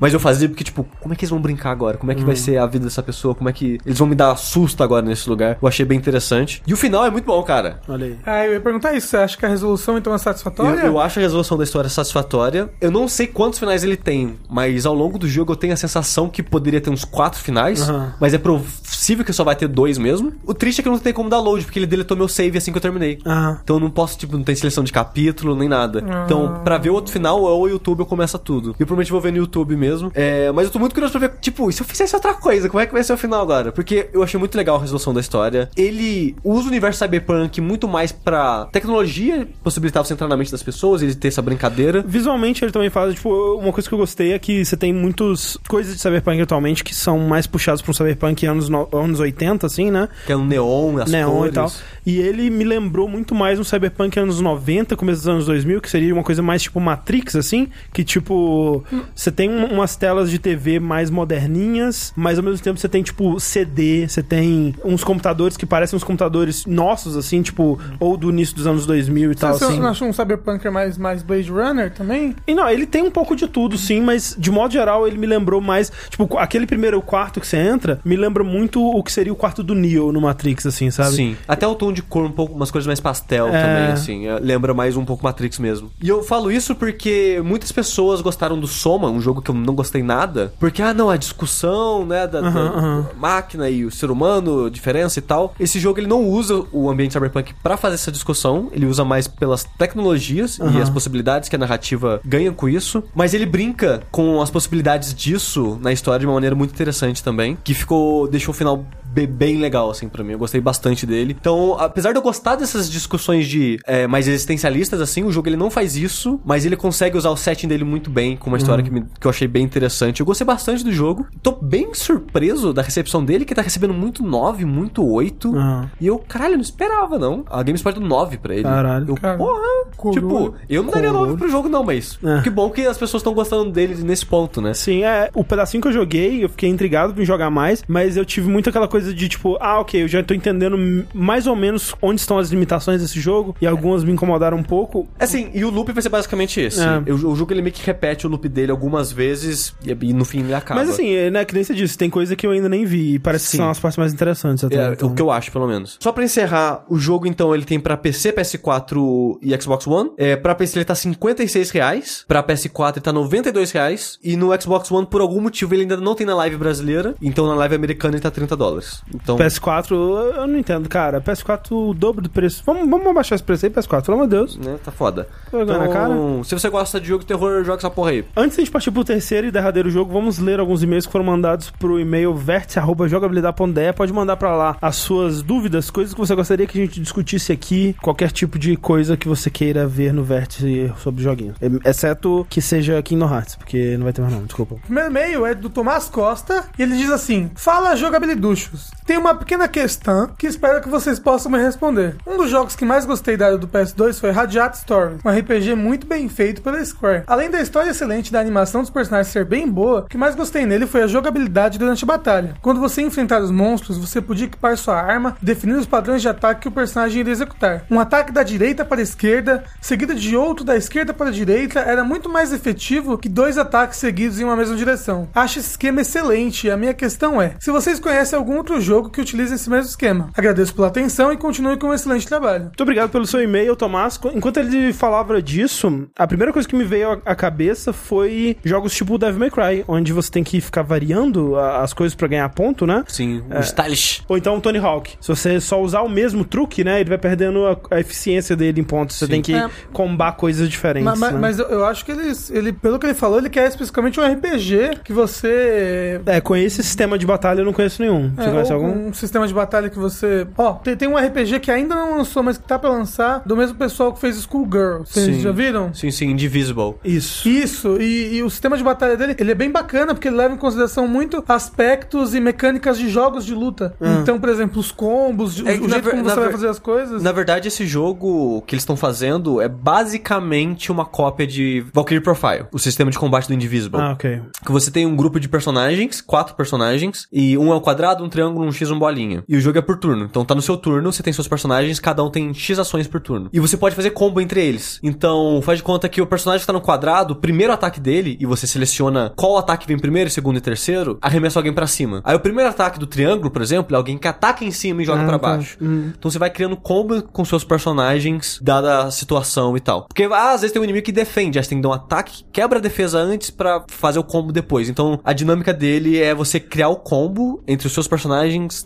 Mas eu fazia porque, tipo, como é que eles vão brincar agora? Como é que vai ser a vida dessa pessoa? Como é que eles vão me dar susto agora nesse lugar? Eu achei bem interessante. E o final é muito bom, cara. Olha aí. Ah, eu ia perguntar isso. Você acha que a resolução então é Eu, satisfatória? eu acho a resolução da história satisfatória. Eu não sei quantos finais ele tem, mas ao longo do jogo eu tenho a sensação que poderia ter uns quatro finais, mas é possível que só vai ter dois mesmo. O triste é que eu não tenho como download, porque ele deletou meu save assim que eu terminei. Então eu não posso, tipo, não tem seleção de capítulo, nem nada. Então, pra ver o outro final, ou o YouTube ou começa tudo. Eu provavelmente vou ver no YouTube mesmo. É, mas eu tô muito curioso pra ver, tipo, e se eu fizesse outra coisa, como é que vai ser o final agora? Porque eu achei muito legal a resolução da história. Ele usa o universo cyberpunk muito mais pra tecnologia possibilitar você entrar na mente das pessoas, ele ter essa brincadeira. Visualmente ele também faz, tipo, uma coisa que eu gostei é que você tem muitas coisas de Cyberpunk atualmente que são mais puxadas pra um Cyberpunk anos, no- anos 80, assim, né? Que é um neon, as Neon cores. e tal. E ele me lembrou muito mais um Cyberpunk anos 90, começo dos anos 2000, que seria uma coisa mais tipo Matrix, assim, que tipo, você tem um- umas telas de TV mais moderninhas, mas ao mesmo tempo você tem tipo CD, você tem uns computadores que parecem uns computadores nossos, assim, tipo, ou do início dos anos 2000 e tal, Você assim. não acha um Cyberpunker mais, mais Blade Runner também? E não, ele tem um pouco de tudo, sim, mas de modo geral ele me lembrou mais. Tipo, aquele primeiro quarto que você entra me lembra muito o que seria o quarto do Neo no Matrix, assim, sabe? Sim. Até o tom de cor, um pouco, umas cores mais pastel É. também, assim. é, Lembra mais um pouco Matrix mesmo. E eu falo isso porque muitas pessoas gostaram do Soma, um jogo que eu não gostei nada. Porque, ah, não, a discussão, né, da, da aham. máquina e o ser humano, diferença e tal. Esse jogo, ele não usa o ambiente cyberpunk pra fazer essa discussão. Ele usa mais pelas tecnologias e Aham. as possibilidades que a narrativa ganha com isso. Mas ele brinca com as possibilidades disso na história de uma maneira muito interessante também. Que ficou, deixou o final bem legal, assim, pra mim. Eu gostei bastante dele. Então, apesar de eu gostar dessas discussões de é, mais existencialistas, assim, o jogo ele não faz isso, mas ele consegue usar o setting dele muito bem, com uma história que, me- que eu achei bem interessante. Eu gostei bastante do jogo. Tô bem surpreso da recepção dele, que tá recebendo muito 9, muito 8. Ah. E eu, caralho, não esperava, não. A GameSpot deu 9 pra ele. Caralho. Eu, Cara, porra. coroa. Tipo, eu não daria 9 Coroa. pro jogo, não, mas É. que bom que as pessoas estão gostando dele nesse ponto, né? Sim, é. O pedacinho que eu joguei, eu fiquei intrigado em jogar mais, mas eu tive muito aquela coisa de tipo, ah, ok, eu já tô entendendo mais ou menos onde estão as limitações desse jogo, e algumas me incomodaram um pouco. Assim, e o loop vai ser basicamente esse. É. Eu, o jogo ele meio que repete o loop dele algumas vezes e, e no fim ele acaba. Mas assim, é, né, que nem você disse, tem coisa que eu ainda nem vi, e parece Sim. que são as partes mais interessantes até. É, então. o que eu acho, pelo menos. Só pra encerrar, o jogo, então, ele tem pra PC, PS4 e Xbox One. É, pra PC ele tá 56 reais. Pra PS4 ele tá 92 reais. E no Xbox One, por algum motivo, ele ainda não tem na live brasileira. Então, na live americana, ele tá 30 dólares. Então, PS4, eu não entendo, cara. PS4, o dobro do preço. Vamos, vamos abaixar esse preço aí, PS4, pelo amor de Deus. né, tá foda. Então, se você gosta de jogo de terror, joga essa porra aí. Antes de a gente partir pro terceiro e derradeiro jogo, vamos ler alguns e-mails que foram mandados pro e-mail vértice.jogabilidade.de. Pode mandar pra lá as suas dúvidas, coisas que você gostaria que a gente discutisse aqui, qualquer tipo de coisa que você queira ver no Vértice sobre joguinhos. E- Exceto que seja Kingdom Hearts, porque não vai ter mais não, desculpa. O primeiro e-mail é do Tomás Costa e ele diz assim: Fala jogabiliduchos. Tem uma pequena questão que espero que vocês possam me responder. Um dos jogos que mais gostei da área do PS2 foi Radiat Story, um RPG muito bem feito pela Square. Além da história excelente da animação dos personagens ser bem boa, o que mais gostei nele foi a jogabilidade durante a batalha. Quando você enfrentar os monstros, você podia equipar sua arma, definindo os padrões de ataque que o personagem iria executar. Um ataque da direita para a esquerda, seguido de outro da esquerda para a direita, era muito mais efetivo que dois ataques seguidos em uma mesma direção. Acho esse esquema excelente e a minha questão é: se vocês conhecem algum outro jogo que utilize esse mesmo esquema. Agradeço pela atenção e continue com um excelente trabalho. Muito obrigado pelo seu e-mail, Tomás. Enquanto ele falava disso, a primeira coisa que me veio à- cabeça foi jogos tipo Devil May Cry, onde você tem que ficar variando as coisas pra ganhar ponto, né? Sim, o Stylish. Ou então o Tony Hawk. Se você só usar o mesmo truque, né, ele vai perdendo a, a eficiência dele em pontos. Você Sim. tem que É. combar coisas diferentes. Ma- ma- né? Mas eu, eu acho que ele, ele, pelo que ele falou, ele quer especificamente um RPG que você É, com esse sistema de batalha eu não conheço nenhum. É, conhece algum? um sistema de batalha que você. Ó, tem, tem um RPG que ainda não lançou, mas que tá pra lançar, do mesmo pessoal que fez Schoolgirl. Vocês Sim. já viram? Sim, sim, Indivisible. Isso. Isso, e, e o sistema de batalha dele, ele é bem bacana, porque ele leva em consideração muito aspectos e mecânicas de jogos de luta. Então, por exemplo, os combos, o, É o jeito ver- como você vai ver- fazer as coisas. Na verdade, esse jogo que eles estão fazendo é basicamente uma cópia de Valkyrie Profile, o sistema de combate do Indivisible. Ah, ok. Que você tem um grupo de personagens, quatro personagens, e um é um quadrado, um triângulo, um X um bolinha. E o jogo é por turno. Então tá no seu turno, você tem seus personagens, cada um tem X ações por turno. E você pode fazer combo entre eles. Então, faz de conta que o personagem que tá no quadrado, o primeiro ataque dele, e você seleciona qual ataque vem primeiro, segundo e terceiro, arremessa alguém pra cima. Aí o primeiro ataque do triângulo, por exemplo, é alguém que ataca em cima e joga Ah, pra tá. baixo. Então você vai criando combo com seus personagens, dada a situação e tal. Porque ah, às vezes tem um inimigo que defende, aí você tem que dar um ataque, quebra a defesa antes pra fazer o combo depois. Então a dinâmica dele é você criar o combo entre os seus personagens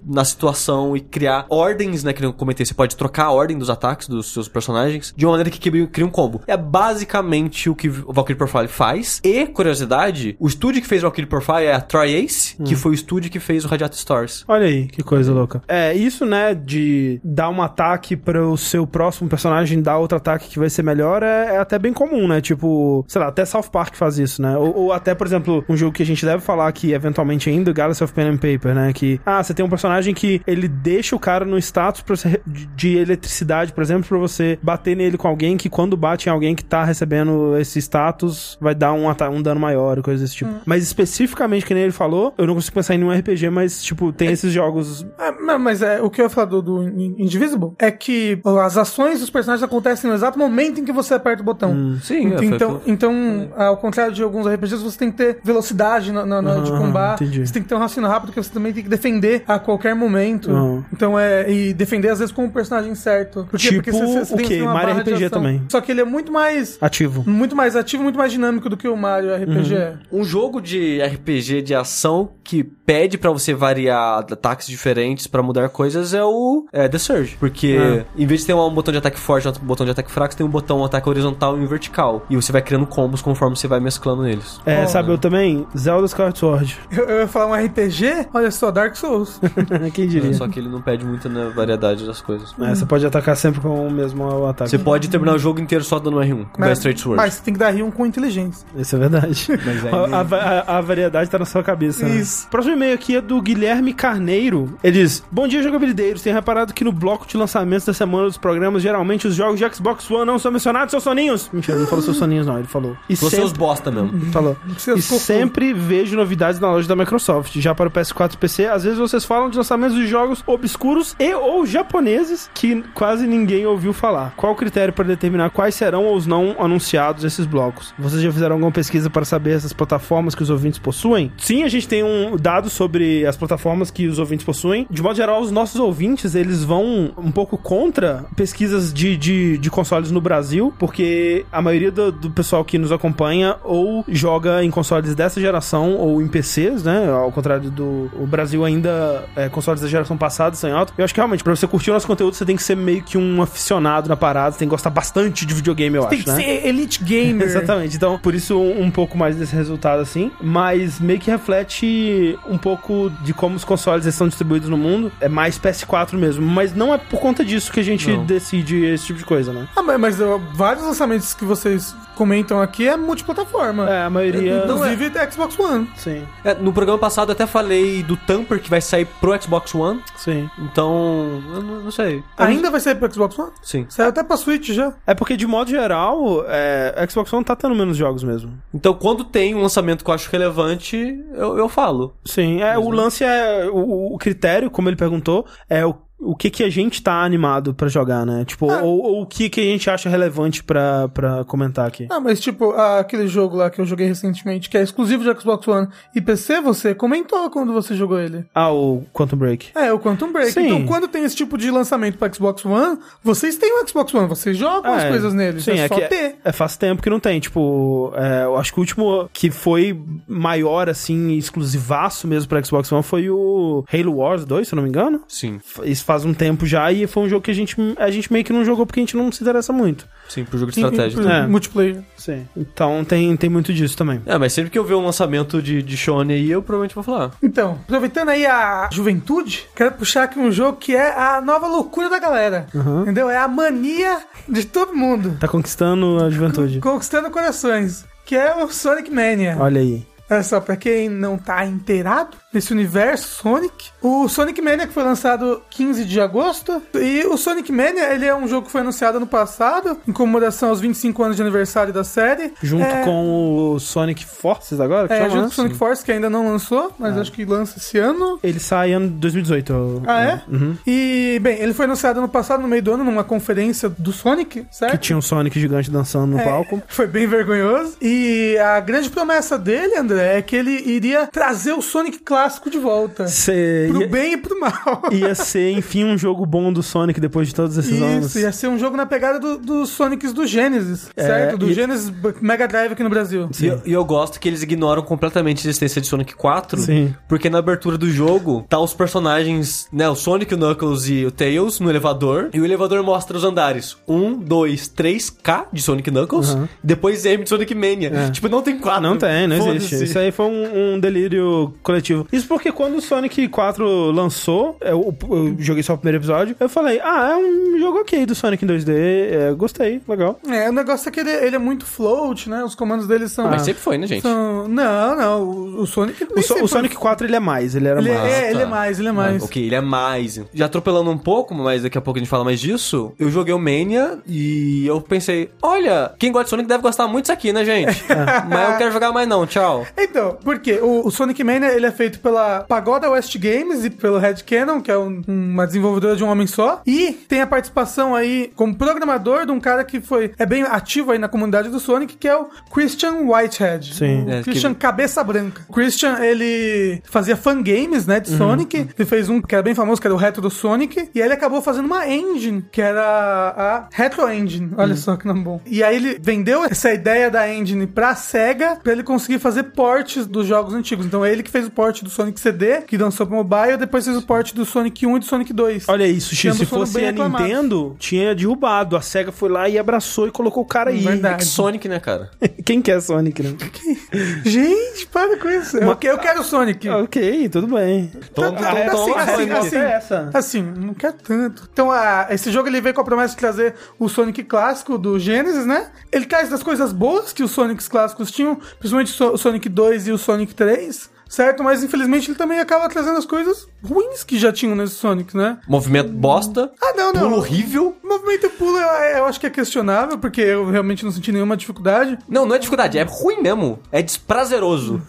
na situação e criar ordens, né? Que eu comentei, você pode trocar a ordem dos ataques dos seus personagens de uma maneira que cria um combo. É basicamente o que o Valkyrie Profile faz. E, curiosidade, o estúdio que fez o Valkyrie Profile é a Tri-Ace, que foi o estúdio que fez o Radiator Stars. Olha aí, que coisa louca. É, isso, né, de dar um ataque para o seu próximo personagem dar outro ataque que vai ser melhor é, é até bem comum, né? Tipo, sei lá, até South Park faz isso, né? Ou, ou até, por exemplo, um jogo que a gente deve falar aqui eventualmente ainda, Galaxy of Pen and Paper, né? Que, ah, você tem um personagem que ele deixa o cara no status de, de eletricidade, por exemplo, pra você bater nele com alguém que quando bate em alguém que tá recebendo esse status, vai dar um, um dano maior, coisa desse tipo. Mas especificamente, que nem ele falou, eu não consigo pensar em nenhum RPG, mas, tipo, tem esses jogos É, ma- mas é, o que eu ia falar do, do In- Indivisible é que as ações dos personagens acontecem no exato momento em que você aperta o botão. Sim, Ent- Então, então, ao contrário de alguns RPGs, você tem que ter velocidade na, na- na de combate. entendi. Você tem que ter um raciocínio rápido que você também tem que defender a qualquer momento. Aham. Então é. E defender às vezes com o personagem certo. Por quê? Tipo o que quê? ter uma Mario de RPG também. Só que ele é muito mais. ativo. Muito mais ativo, muito mais dinâmico do que o Mario RPG Uhum. é. Um jogo de RPG de ação que pede pra você variar ataques diferentes pra mudar coisas é o é, The Surge. Porque É. em vez de ter um botão de ataque forte e um botão de ataque fraco, você tem um botão ataque horizontal e um vertical. E você vai criando combos conforme você vai mesclando eles. É, Oh. sabe, eu também, Zelda Skyward Sword. Eu, eu ia falar um RPG, olha só, Dark Souls. Souls. Quem diria? Só que ele não pede muito na variedade das coisas. É, você pode atacar sempre com o mesmo ataque. Você pode terminar o jogo inteiro só dando R1, com o Straight Sword. mas você tem que dar R1 com inteligência. Isso é verdade. Mas aí- a, a- a variedade tá na sua cabeça. né? Isso. Próximo e-mail aqui é do Guilherme Carneiro. Ele diz: Bom dia, jogabilideiros. Tem reparado que no bloco de lançamentos da semana dos programas, geralmente os jogos de Xbox One não são mencionados, seus soninhos. Mentira, ele não falou seus soninhos, não. Ele falou. E São seus bosta mesmo. Falou. Seus e sempre vejo novidades na loja da Microsoft. Já para o PS4 e PC, às vezes vocês falam de lançamentos de jogos obscuros e ou japoneses que quase ninguém ouviu falar. Qual o critério para determinar quais serão os não anunciados esses blocos? Vocês já fizeram alguma pesquisa para saber essas plataformas que os ouvintes possuem? Sim, a gente tem um dado sobre as plataformas que os ouvintes possuem. De modo geral, os nossos ouvintes, eles vão um pouco contra pesquisas de, de, de consoles no Brasil, porque a maioria do, do pessoal que nos acompanha ou joga em consoles dessa geração ou em PCs, né? Ao contrário do o Brasil ainda é, consoles da geração passada estão em alta. Eu acho que realmente, pra você curtir o nosso conteúdo, você tem que ser meio que um aficionado na parada, você tem que gostar bastante de videogame, eu Tem acho, que né? ser Elite Gamer. Exatamente. Então, por isso um, um pouco mais desse resultado assim, mas meio que reflete um pouco de como os consoles eles são distribuídos no mundo. É mais PS4 mesmo, mas não é por conta disso que a gente Não. decide esse tipo de coisa, né? Ah, mas, mas, ó, vários lançamentos que vocês comentam aqui é multiplataforma. É, a maioria Inclusive Xbox One. Sim, É, no programa passado eu até falei do Tamper que vai sair pro Xbox One. sim. Então, eu não, não sei. Ainda vai sair pro Xbox One? Sim. Saiu até pra Switch já. É porque, de modo geral, é, Xbox One tá tendo menos jogos mesmo. Então, quando tem um lançamento que eu acho relevante, eu, eu falo. Sim, é, o lance é. O, o critério, como ele perguntou, é o, o que, que a gente tá animado pra jogar, né? Tipo, Ah. ou, ou o que, que a gente acha relevante pra, pra comentar aqui. Ah, mas tipo, aquele jogo lá que eu joguei recentemente, que é exclusivo de Xbox One e PC, você comentou quando você jogou ele. Ah, o Quantum Break. É, o Quantum Break. Sim. Então, quando tem esse tipo de lançamento para Xbox One, vocês têm o Xbox One, vocês jogam as É, coisas nele. Sim, é, é, só que ter. é, é faz tempo que não tem. Tipo, é, eu acho que o último que foi maior, assim, exclusivaço mesmo pra Xbox One foi o Halo Wars 2, se eu não me engano. Sim. Isso faz um tempo já e foi um jogo que a gente, a gente meio que não jogou porque a gente não se interessa muito. Sim, pro jogo de Sim, estratégia. pro É. Multiplayer. Sim. Então tem, tem muito disso também. É, mas sempre que eu ver um lançamento de, de Shone aí, eu provavelmente vou falar. Então, aproveitando aí a juventude, quero puxar aqui um jogo que é a nova loucura da galera. Entendeu? É a mania de todo mundo. Tá conquistando a juventude. Conquistando corações. Que é o Sonic Mania. Olha aí. Olha só, pra quem não tá inteirado nesse universo Sonic, o Sonic Mania que foi lançado 15 de agosto, e o Sonic Mania, ele é um jogo que foi anunciado ano passado, em comemoração aos 25 anos de aniversário da série. Junto É, com o Sonic Forces agora, que É, chama, junto né? com o Sonic Force, que ainda não lançou, mas acho que lança esse ano. Ele sai ano 2018. eu- Ah, é? Uhum. E, bem, ele foi anunciado ano passado, no meio do ano, numa conferência do Sonic, certo? Que tinha um Sonic gigante dançando no É, palco. Foi bem vergonhoso. E a grande promessa dele, André, é que ele iria trazer o Sonic clássico de volta. Cê Pro ia, bem e pro mal. ia ser, enfim, um jogo bom do Sonic depois de todos esses anos. Isso, ia ser um jogo na pegada do- dos Sonics do Genesis, É, certo? Do e- Genesis Mega Drive aqui no Brasil. E eu, e eu gosto que eles ignoram completamente a existência de Sonic 4. Sim. Porque na abertura do jogo, tá os personagens, né? O Sonic, o Knuckles e o Tails no elevador. E o elevador mostra os andares. Um, dois, três K de Sonic Knuckles. Depois M de Sonic Mania. Tipo, não tem quatro. Não tem, não existe. Isso aí foi um, um delírio coletivo. Isso porque quando o Sonic 4 lançou, eu, eu joguei só o primeiro episódio, eu falei, ah, é um jogo ok do Sonic em 2D, é, gostei, legal. É, o negócio é que ele, ele é muito float, né? Os comandos dele são... Mas sempre foi, né, gente? são- Não, não, o, o Sonic... O, So- o Sonic 4 ele é mais, ele era Ele mais. é, Ah, ele tá. é mais, ele é mais. Ah, ok, ele é mais. Já atropelando um pouco, mas daqui a pouco a gente fala mais disso. Eu joguei o Mania e eu pensei, olha, quem gosta de Sonic deve gostar muito disso aqui, né, gente? mas eu não quero jogar mais não, tchau. Então, porque o, o Sonic Mania ele é feito pela Pagoda West Games e pelo Red Cannon, que é um- uma desenvolvedora de um homem só, e tem a participação aí como programador de um cara que foi é bem ativo aí na comunidade do Sonic, que é o Christian Whitehead. Sim. É, Christian Cabeça Branca. O Christian, ele fazia fangames, né, Uhum. de Sonic. Ele fez um que era bem famoso, que era o Retro do Sonic, e aí ele acabou fazendo uma engine, que era a Retro Engine. Uhum. Olha só que nome bom. E aí ele vendeu essa ideia da engine pra SEGA, pra ele conseguir fazer portes dos jogos antigos. Então é ele que fez o porte do Sonic CD, que lançou pro mobile, depois fez o porte do Sonic 1 e do Sonic 2. Olha isso, X, se fosse a. Nintendo, tinha derrubado. A SEGA foi lá e abraçou e colocou o cara aí. Verdade. Sonic, né, cara? Quem quer Sonic, né? Gente, para com isso. Eu, eu quero o Sonic. ok, tudo bem. Todo- Tá, tá, todo- assim, assim, assim. é essa. Assim, não quer tanto. Então, a- esse jogo ele veio com a promessa de trazer o Sonic clássico do Genesis, né? Ele traz das coisas boas que os Sonics clássicos tinham, principalmente o Sonic 2 e o Sonic 3, certo? Mas infelizmente ele também acaba trazendo as coisas ruins que já tinham nesse Sonic, né? Movimento bosta. Ah, não, não. Pulo horrível. O movimento e pulo eu, eu acho que é questionável, porque eu realmente não senti nenhuma dificuldade. Não, não é dificuldade, é ruim mesmo. É desprazeroso.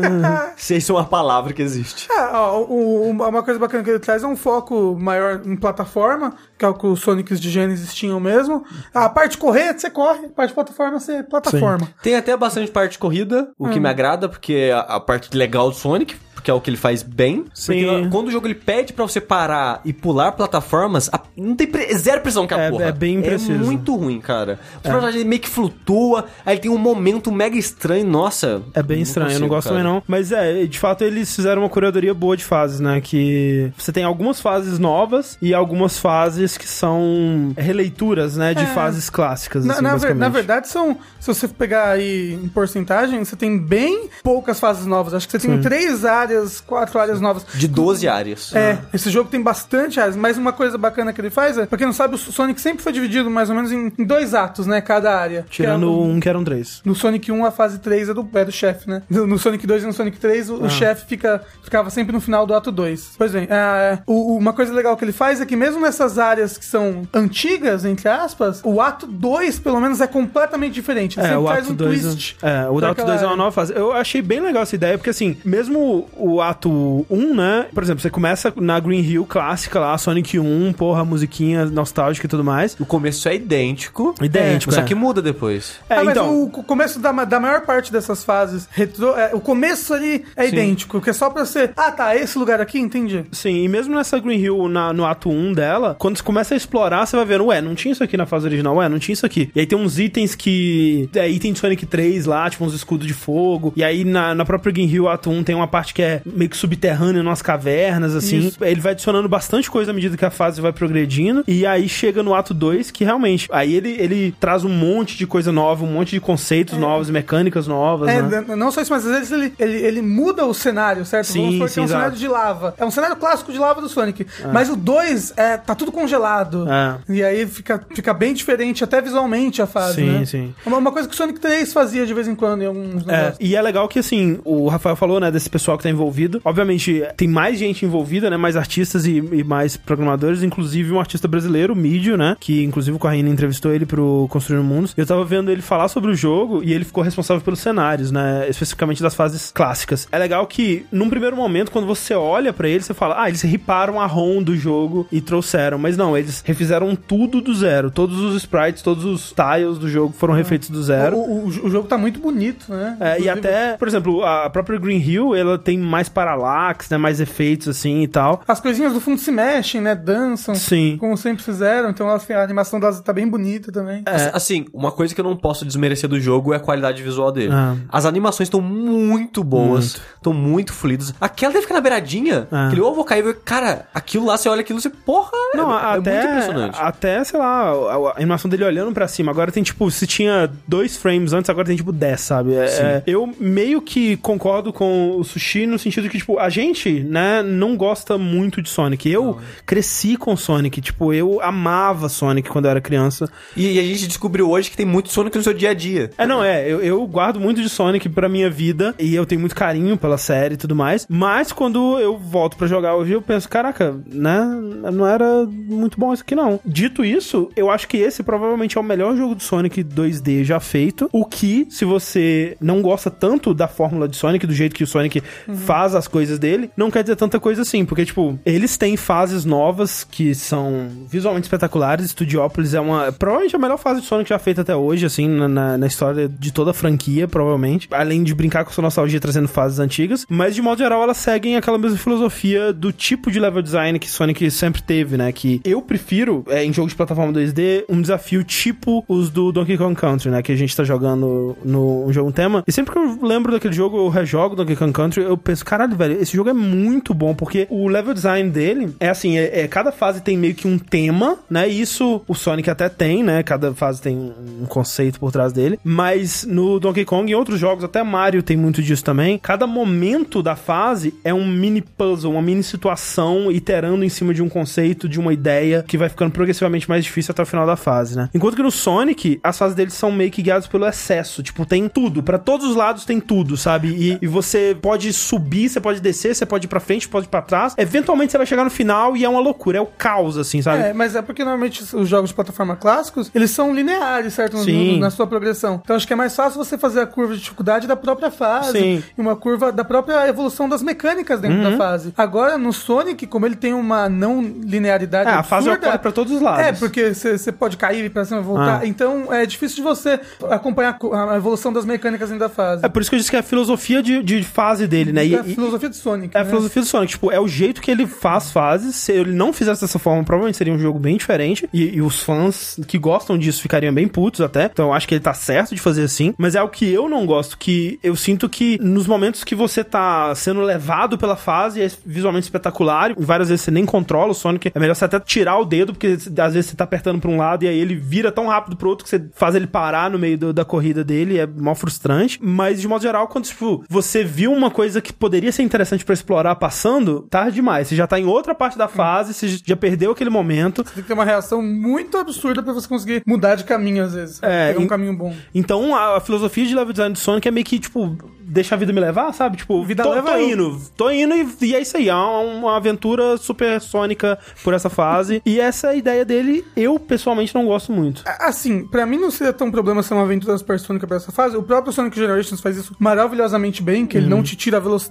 Se isso é uma palavra que existe. É, ó, o- uma coisa bacana que ele traz é um foco maior em plataforma, que é o que os Sonics de Genesis tinham mesmo. A parte de correr, você corre, a parte de plataforma, você plataforma. Tem até bastante parte de corrida, o Hum. que me agrada, porque é a, a parte legal do Sonic, porque é o que ele faz bem. Sim. Porque quando o jogo ele pede pra você parar e pular plataformas, a- não tem pre- zero precisão que a É- porra. é bem impreciso. É muito ruim, cara. O personagem ele meio que flutua, aí ele tem um momento mega estranho, nossa. É bem estranho, eu não consigo, gosto cara. também não. Mas é, de fato eles fizeram uma curadoria boa de fases, né? Que você tem algumas fases novas e algumas fases que são releituras, né? De É. fases clássicas, Na, assim, na ver- na verdade, são. Se você pegar aí em porcentagem, você tem bem poucas fases novas. Acho que você tem três áreas, quatro áreas novas. De 12 áreas. É, esse jogo tem bastante áreas, mas uma coisa bacana que ele faz é, pra quem não sabe, o Sonic sempre foi dividido mais ou menos em, em dois atos, né? Cada área. Tirando Que é o- um que eram três. No Sonic 1, a fase 3 é do, é do chefe, né? No, no Sonic 2 e no Sonic 3, o, o chefe fica, ficava sempre no final do ato 2. Pois bem, é, o- o- uma coisa legal que ele faz é que mesmo nessas áreas que são antigas, entre aspas, o ato 2, pelo menos, é completamente diferente. Ele É, sempre o ato um 2 twist. é, o ato aquela 2 é uma nova fase. Eu achei bem legal essa ideia, porque assim, mesmo o ato 1, né? Por exemplo, você começa na Green Hill clássica lá, Sonic 1, porra, musiquinha nostálgica e tudo mais. O começo é idêntico. Idêntico, Só é. que muda depois. É, ah, mas então. o co- começo da, da maior parte dessas fases retrô, é, o começo ali é idêntico, que é só pra ser, ah tá, esse lugar aqui, entendi. Sim, e mesmo nessa Green Hill, na- no ato 1 dela, quando você começa a explorar, você vai vendo, ué, não tinha isso aqui na fase original, ué, não tinha isso aqui. E aí tem uns itens que. É, item de Sonic 3 lá, tipo uns escudos de fogo. E aí na, na própria Green Hill, ato 1, tem uma parte que é meio que subterrânea, umas cavernas, assim. Isso. Ele vai adicionando bastante coisa à medida que a fase vai progredindo. E aí chega no ato 2, que realmente. Aí ele, ele traz um monte de coisa nova, um monte de conceitos novos, mecânicas novas, É, né? não só isso, mas às vezes ele, ele, ele muda o cenário, certo? Sim, Vamos supor que sim, é um exato. cenário de lava. É um cenário clássico de lava do Sonic. Mas o 2 é, tá tudo congelado. É. E aí fica, fica bem diferente, até visualmente, a fase, Sim, né? sim. Uma, uma coisa que o Sonic 3 fazia de vez em quando em alguns É, e é legal que, assim, o Rafael falou, né, desse pessoal que tá envolvido. Obviamente, tem mais gente envolvida, né, mais artistas e, e mais programadores, inclusive um artista brasileiro, o Mídio, né, que inclusive o Corrine entrevistou ele pro Construindo Mundos. Eu tava vendo ele falar sobre o jogo e ele ficou responsável pelos cenários, né, especificamente das fases clássicas. É legal que, num primeiro momento, quando você olha pra ele, você fala, ah, eles riparam a ROM do jogo e trouxeram. Mas não, eles refizeram tudo do zero. Todos os sprites, todos os tiles do jogo foram refeitos do zero. O, o- o jogo tá muito bonito, né? É, e até, por exemplo, a própria Green Hill, ela tem mais paralax, né? Mais efeitos assim e tal. As coisinhas do fundo se mexem, né? Dançam. Sim. Como sempre fizeram. Então assim, a animação delas tá bem bonita também. É. Assim, uma coisa que eu não posso desmerecer do jogo é a qualidade visual dele. Ah. As animações estão muito boas, Muito. estão muito fluidas. Aquela deve ficar na beiradinha, Ah. aquele ovo caiu, cara, aquilo lá, você olha aquilo, você, porra, é- Não, é, até, muito impressionante. até, sei lá, a, a animação dele olhando pra cima. Agora tem, tipo, se tinha dois frames antes, agora tem, tipo, 10, sabe? É, é, eu meio que concordo com o Sushi no sentido que, tipo, a gente, né, não gosta muito de Sonic. Eu cresci com Sonic, tipo, eu amava Sonic quando eu era criança. E, e a gente descobriu hoje que tem muito Sonic no seu dia a dia. É, não, é. Eu, eu guardo muito de Sonic pra minha vida e eu tenho muito carinho pela série e tudo mais. Mas quando eu volto pra jogar hoje, eu penso, caraca, né? Não era muito bom isso aqui, não. Dito isso, eu acho que esse provavelmente é o melhor jogo de Sonic 2D já feito. O que, se você não gosta tanto da fórmula de Sonic, do jeito que o Sonic faz as coisas dele, não quer dizer tanta coisa assim, porque, tipo, eles têm fases novas que são visualmente espetaculares. Studiópolis é uma. Provavelmente a melhor fase de Sonic já feita até hoje, assim, na, na, história de toda a franquia, provavelmente. Além de brincar com sua nostalgia trazendo fases antigas. Mas, de modo geral, elas seguem aquela mesma filosofia do tipo de level design que Sonic sempre teve, né? Que eu prefiro, é, em jogo de plataforma 2D, um desafio tipo os do Donkey Kong Country, né? Que a gente tá jogando no, jogo tema. E sempre que eu lembro daquele jogo, eu rejogo Donkey Kong Country, eu penso, caralho, velho, esse jogo é muito bom, porque o level design dele é assim, é, é cada fase tem meio que um tema, né? E isso o Sonic até tem, né? Cada fase tem um conceito por trás dele. Mas no Donkey Kong e outros jogos, até Mario tem muito disso também. Cada momento da fase é um mini puzzle, uma mini situação iterando em cima de um conceito, de uma ideia que vai ficando progressivamente mais difícil até o final da fase, né? Enquanto que no Sonic, as fases deles são meio que guiadas pelo excesso. Tipo, tem tudo. para todos os lados tem tudo, sabe? E, e, você pode subir, você pode descer, você pode ir pra frente, pode ir pra trás. Eventualmente você vai chegar no final e é uma loucura, é o caos, assim, sabe? É, mas é porque normalmente os jogos de plataforma clássicos, eles são lineares, certo? Sim. na sua progressão. Então acho que é mais fácil você fazer a curva de dificuldade da própria fase. Sim. E uma curva da própria evolução das mecânicas dentro uhum. da fase. Agora, no Sonic, como ele tem uma não linearidade. É, absurda, a fase ocorre pra todos os lados. É, porque você pode cair pra cima e voltar. Ah. Então é difícil de você acompanhar a evolução das mecânicas dentro da fase. É por isso que eu disse que é a filosofia de, de fase dele, né? E, é a filosofia de Sonic. É né? a filosofia do Sonic. Tipo, é o jeito que ele faz fases. Se ele não fizesse dessa forma, provavelmente seria um jogo bem diferente. E, e os fãs que gostam disso ficariam bem putos até. Então eu acho que ele tá certo de fazer assim. Mas é o que eu não gosto, que eu sinto que nos momentos que você tá sendo levado pela fase, é visualmente espetacular. E várias vezes você nem controla o Sonic. É melhor você até tirar o dedo, porque às vezes você tá apertando pra um lado e aí ele vira tão rápido pro outro que você faz ele parar no meio do, da corrida dele. É mal frustrante. Mas de modo geral, quando tipo, você viu uma coisa que poderia ser interessante para explorar passando, tarde demais. Você já tá em outra parte da fase, você já perdeu aquele momento. Você tem que ter uma reação muito absurda para você conseguir mudar de caminho às vezes. É, pegar um caminho bom. Então a, a filosofia de level design do Sonic é meio que, tipo, deixa a vida me levar, sabe? Tipo, vida tô, leva tô indo, tô indo e, e, é isso aí. É uma aventura super sônica por essa fase. e essa ideia dele, eu pessoalmente não gosto muito. Assim, para mim não seria tão problema ser uma aventura super sônica pra essa fase. O próprio Sonic Generations faz isso maravilhosamente bem, que ele não uhum. te tira a velocidade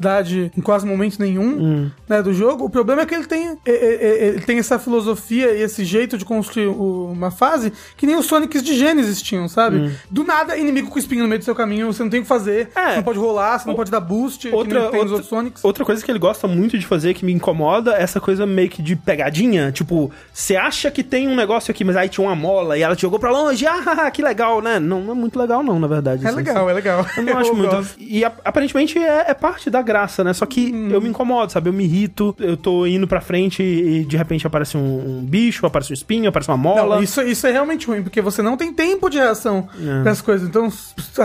em quase momento nenhum, uhum. né, do jogo. O problema é que ele tem, é, é, é, ele tem essa filosofia e esse jeito de construir uma fase que nem os Sonics de Genesis tinham, sabe? Uhum. Do nada, inimigo com espinho no meio do seu caminho, você não tem o que fazer, é. não pode rolar, você não pode dar boost, outra, que outra, Sonics. Outra coisa que ele gosta muito de fazer, que me incomoda, é essa coisa meio que de pegadinha. Tipo, você acha que tem um negócio aqui, mas aí tinha uma mola e ela te jogou pra longe. Ah, que legal, né? Não, não é muito legal, não, na verdade. É assim, legal, assim. é legal. Eu não acho eu muito. Gosto. E aparentemente é, é, parte da graça, né? Só que hum. eu me incomodo, sabe? Eu me irrito, eu tô indo pra frente e de repente aparece um, um bicho, aparece um espinho, aparece uma mola. Não, isso, isso é realmente ruim, porque você não tem tempo de reação é. pras coisas. Então,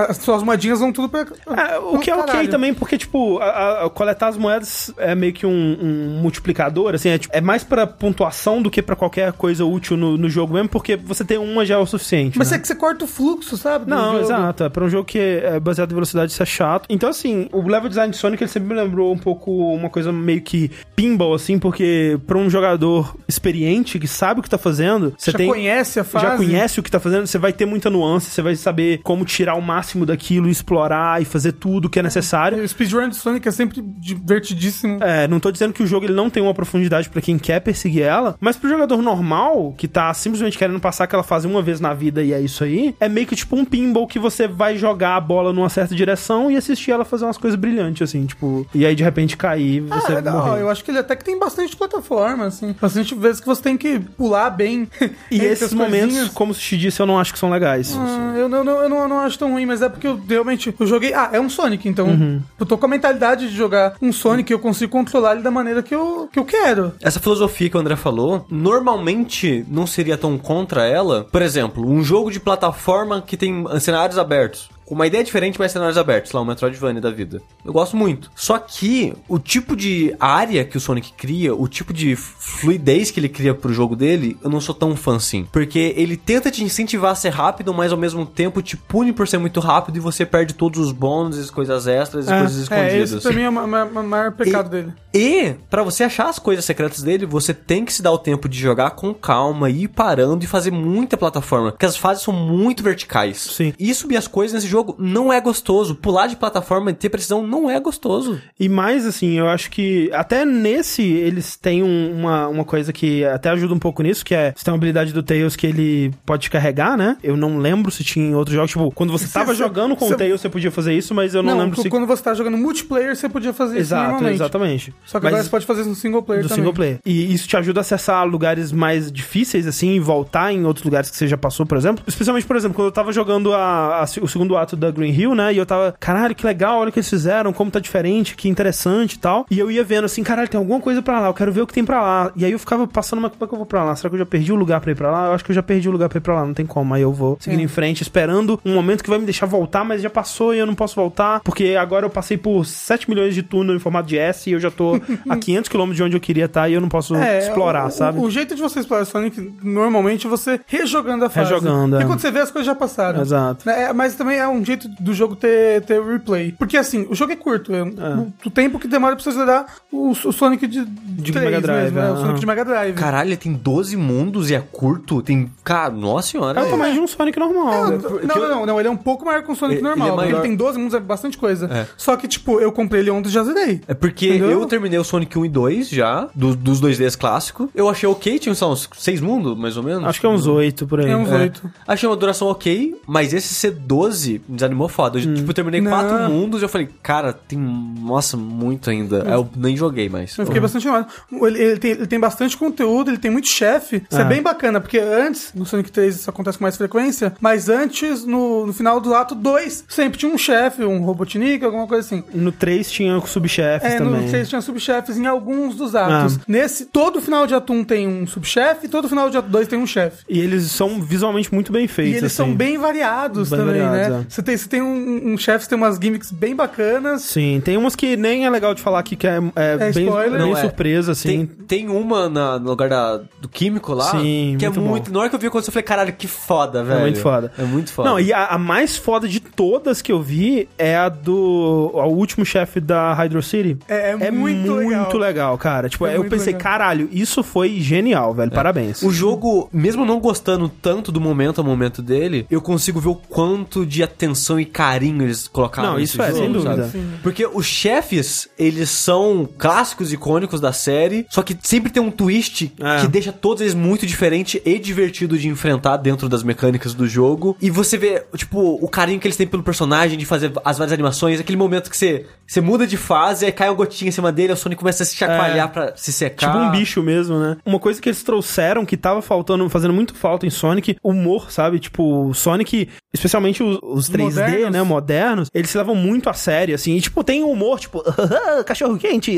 as suas moedinhas vão tudo pra. É, o que é ok também, porque, tipo, a, a, coletar as moedas é meio que um, um multiplicador, assim, é, tipo, é, mais pra pontuação do que pra qualquer coisa útil no, no jogo mesmo, porque você tem uma já é o suficiente. Mas né? é que você corta o fluxo, sabe? Não, jogo. exato. É pra um jogo que é baseado em velocidade, isso é chato. Então, assim, o level design de Sonic, ele sempre me lembrou um pouco uma coisa meio que pinball, assim, porque pra um jogador experiente, que sabe o que tá fazendo, você já tem... conhece a fase. Já conhece o que tá fazendo, você vai ter muita nuance, você vai saber como tirar o máximo daquilo, explorar e fazer tudo que é necessário. O speedrun de Sonic é sempre divertidíssimo. É, não tô dizendo que o jogo ele não tem uma profundidade para quem quer perseguir ela, mas pro jogador normal, que tá simplesmente querendo passar aquela fase uma vez na vida e é isso aí, é meio que tipo um pinball que você vai jogar a bola numa certa direção e assistir ela fazer umas coisas brilhantes, assim, tipo, e aí de repente cair, você ah, morrer. Eu acho que ele até que tem bastante plataforma, assim, bastante vezes que você tem que pular bem. E esses momentos, como o Sushi disse, eu não acho que são legais. Ah, eu, não, eu, não, eu não acho tão ruim, mas é porque eu realmente eu joguei. Ah, é um Sonic, então uhum. eu tô com a mentalidade de jogar um Sonic e eu consigo controlar ele da maneira que eu, que eu quero. Essa filosofia que o André falou, normalmente não seria tão contra ela. Por exemplo, um jogo de plataforma que tem cenários abertos uma ideia diferente, mas cenários abertos, lá, o Metroidvania da vida. Eu gosto muito. Só que o tipo de área que o Sonic cria, o tipo de fluidez que ele cria pro jogo dele, eu não sou tão fã assim. Porque ele tenta te incentivar a ser rápido, mas ao mesmo tempo te pune por ser muito rápido e você perde todos os bônus, coisas extras e é, coisas escondidas. É, esse pra mim é o maior pecado e, dele. E, para você achar as coisas secretas dele, você tem que se dar o tempo de jogar com calma, ir parando e fazer muita plataforma. Porque as fases são muito verticais. Sim. E subir as coisas nesse jogo jogo não é gostoso. Pular de plataforma e ter precisão não é gostoso. E mais, assim, eu acho que até nesse eles têm um- uma, uma coisa que até ajuda um pouco nisso, que é você tem uma habilidade do Tails que ele pode te carregar, né? Eu não lembro se tinha em outros jogos. Tipo, quando você Cê- tava jogando com cê- o Tails, você podia fazer isso, mas eu não, lembro se. quando você tá jogando multiplayer, você podia fazer isso Exato, normalmente. exatamente. Só que Mas- agora você pode fazer isso no single player do também. single player. E isso te ajuda a acessar lugares mais difíceis, assim, e voltar em outros lugares que você já passou, por exemplo. Especialmente, por exemplo, quando eu tava jogando a- a- o segundo ato da Green Hill, né? E eu tava, caralho, que legal, olha o que eles fizeram, como tá diferente, que interessante e tal. E eu ia vendo assim, caralho, tem alguma coisa pra lá, eu quero ver o que tem pra lá. E aí eu ficava passando, mas como é que eu vou pra lá? Será que eu já perdi o lugar pra ir pra lá? Eu acho que eu já perdi o lugar pra ir pra lá, não tem como. Aí eu vou seguindo É. em frente, esperando um momento que vai me deixar voltar, mas já passou e eu não posso voltar, porque agora eu passei por 7 milhões de túnel em formato de S e eu já tô a 500 km de onde eu queria estar e eu não posso explorar, É, o, sabe? O, o jeito de você explorar Sonic, normalmente, você rejogando a fase. Rejogando, Porque é. quando você vê, as coisas já passaram. Exato. É, mas também é um jeito do jogo ter, ter replay. Porque assim, o jogo é curto. É, O, o tempo que demora pra você zerar o, o Sonic de, De 3 Mega Drive, mesmo, é, o aham. Sonic de Mega Drive. Caralho, ele tem 12 mundos e é curto. Tem. Cara, nossa senhora. É o tamanho de um Sonic normal. Não, não, não, não, não, ele é um pouco maior que um Sonic Ele- normal. ele é maior. ele tem 12 mundos, é bastante coisa. É. Só que, tipo, eu comprei ele ontem e já zerei. É porque Entendeu? eu terminei o Sonic 1 e 2 já, do- dos 2Ds clássicos. Eu achei ok, tinha só uns 6 mundos, mais ou menos. Acho que é uns 8 por aí. É uns É. oito. Achei uma duração ok, mas esse C12 me desanimou foda. Eu, tipo, eu terminei Não. quatro mundos e eu falei, cara, tem, nossa, muito ainda. Aí eu nem joguei mais. Eu fiquei bastante animado. Ele, ele tem, ele tem bastante conteúdo, ele tem muito chefe. Isso é. Ah. bem bacana, porque antes, no Sonic 3 isso acontece com mais frequência, mas antes, no, no final do ato 2, sempre tinha um chefe, um Robotnik, alguma coisa assim. No 3 tinha subchefes É, também. no 3 tinha subchefes em alguns dos atos. Ah. Nesse, todo final de ato 1 tem um subchefe, todo final de ato 2 tem um chefe. E eles são visualmente muito bem E feitos. eles são assim. bem variados Bem também, variados, né? É. Você tem, você tem um, um chefe, você tem umas gimmicks bem bacanas. Sim, tem umas que nem é legal de falar aqui, que é, é É bem, spoiler. bem Não, é. surpresa, assim. Tem, tem uma na- no lugar da, do químico lá, Sim, que muito é bom. muito. Na hora que eu vi quando eu falei, caralho, que foda, velho. É muito foda. É muito foda. Não, e a, a mais foda de todas que eu vi é a do. O último chefe da Hydro City. É, é muito legal. legal, cara. Tipo, É eu muito pensei, legal. caralho, isso foi genial, velho. Parabéns. O jogo, mesmo não gostando tanto do momento a momento dele, eu consigo ver o quanto de atenção e carinho eles colocaram Não, isso é, jogo, sem dúvida. Porque os chefes, eles são clássicos, icônicos da série, só que sempre tem um twist É. que deixa todos eles muito diferente e divertido de enfrentar dentro das mecânicas do jogo. E você vê, tipo, o carinho que eles têm pelo personagem, de fazer as várias animações, aquele momento que você, você muda de fase, aí cai uma gotinha em cima dele, o Sonic começa a se chacoalhar É. pra se secar. Tipo um bicho mesmo, né? Uma coisa que eles trouxeram que tava faltando, fazendo muito falta em Sonic, humor, sabe? Tipo, Sonic, especialmente os, os 3D, Modernos. né, modernos, eles se levam muito a sério, assim. E, tipo, tem humor, tipo, cachorro quente,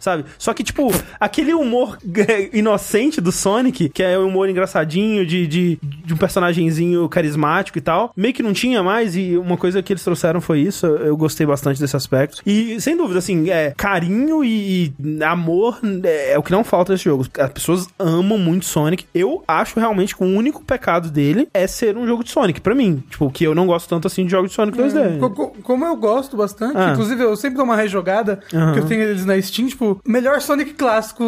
sabe? Só que, tipo, aquele humor inocente do Sonic, que é um humor engraçadinho, de, de, de um personagemzinho carismático e tal, meio que não tinha mais. E uma coisa que eles trouxeram foi isso. Eu gostei bastante desse aspecto. E, sem dúvida, assim, é carinho e amor é, é o que não falta nesse jogo. As pessoas amam muito Sonic. Eu acho realmente que o único pecado dele é ser um jogo de Sonic, pra mim. Tipo, que eu não gosto tanto assim de jogos de Sonic 2D. Co- co- Como eu gosto bastante, Ah. inclusive eu sempre dou uma rejogada, Aham. que eu tenho eles na Steam, tipo, melhor Sonic clássico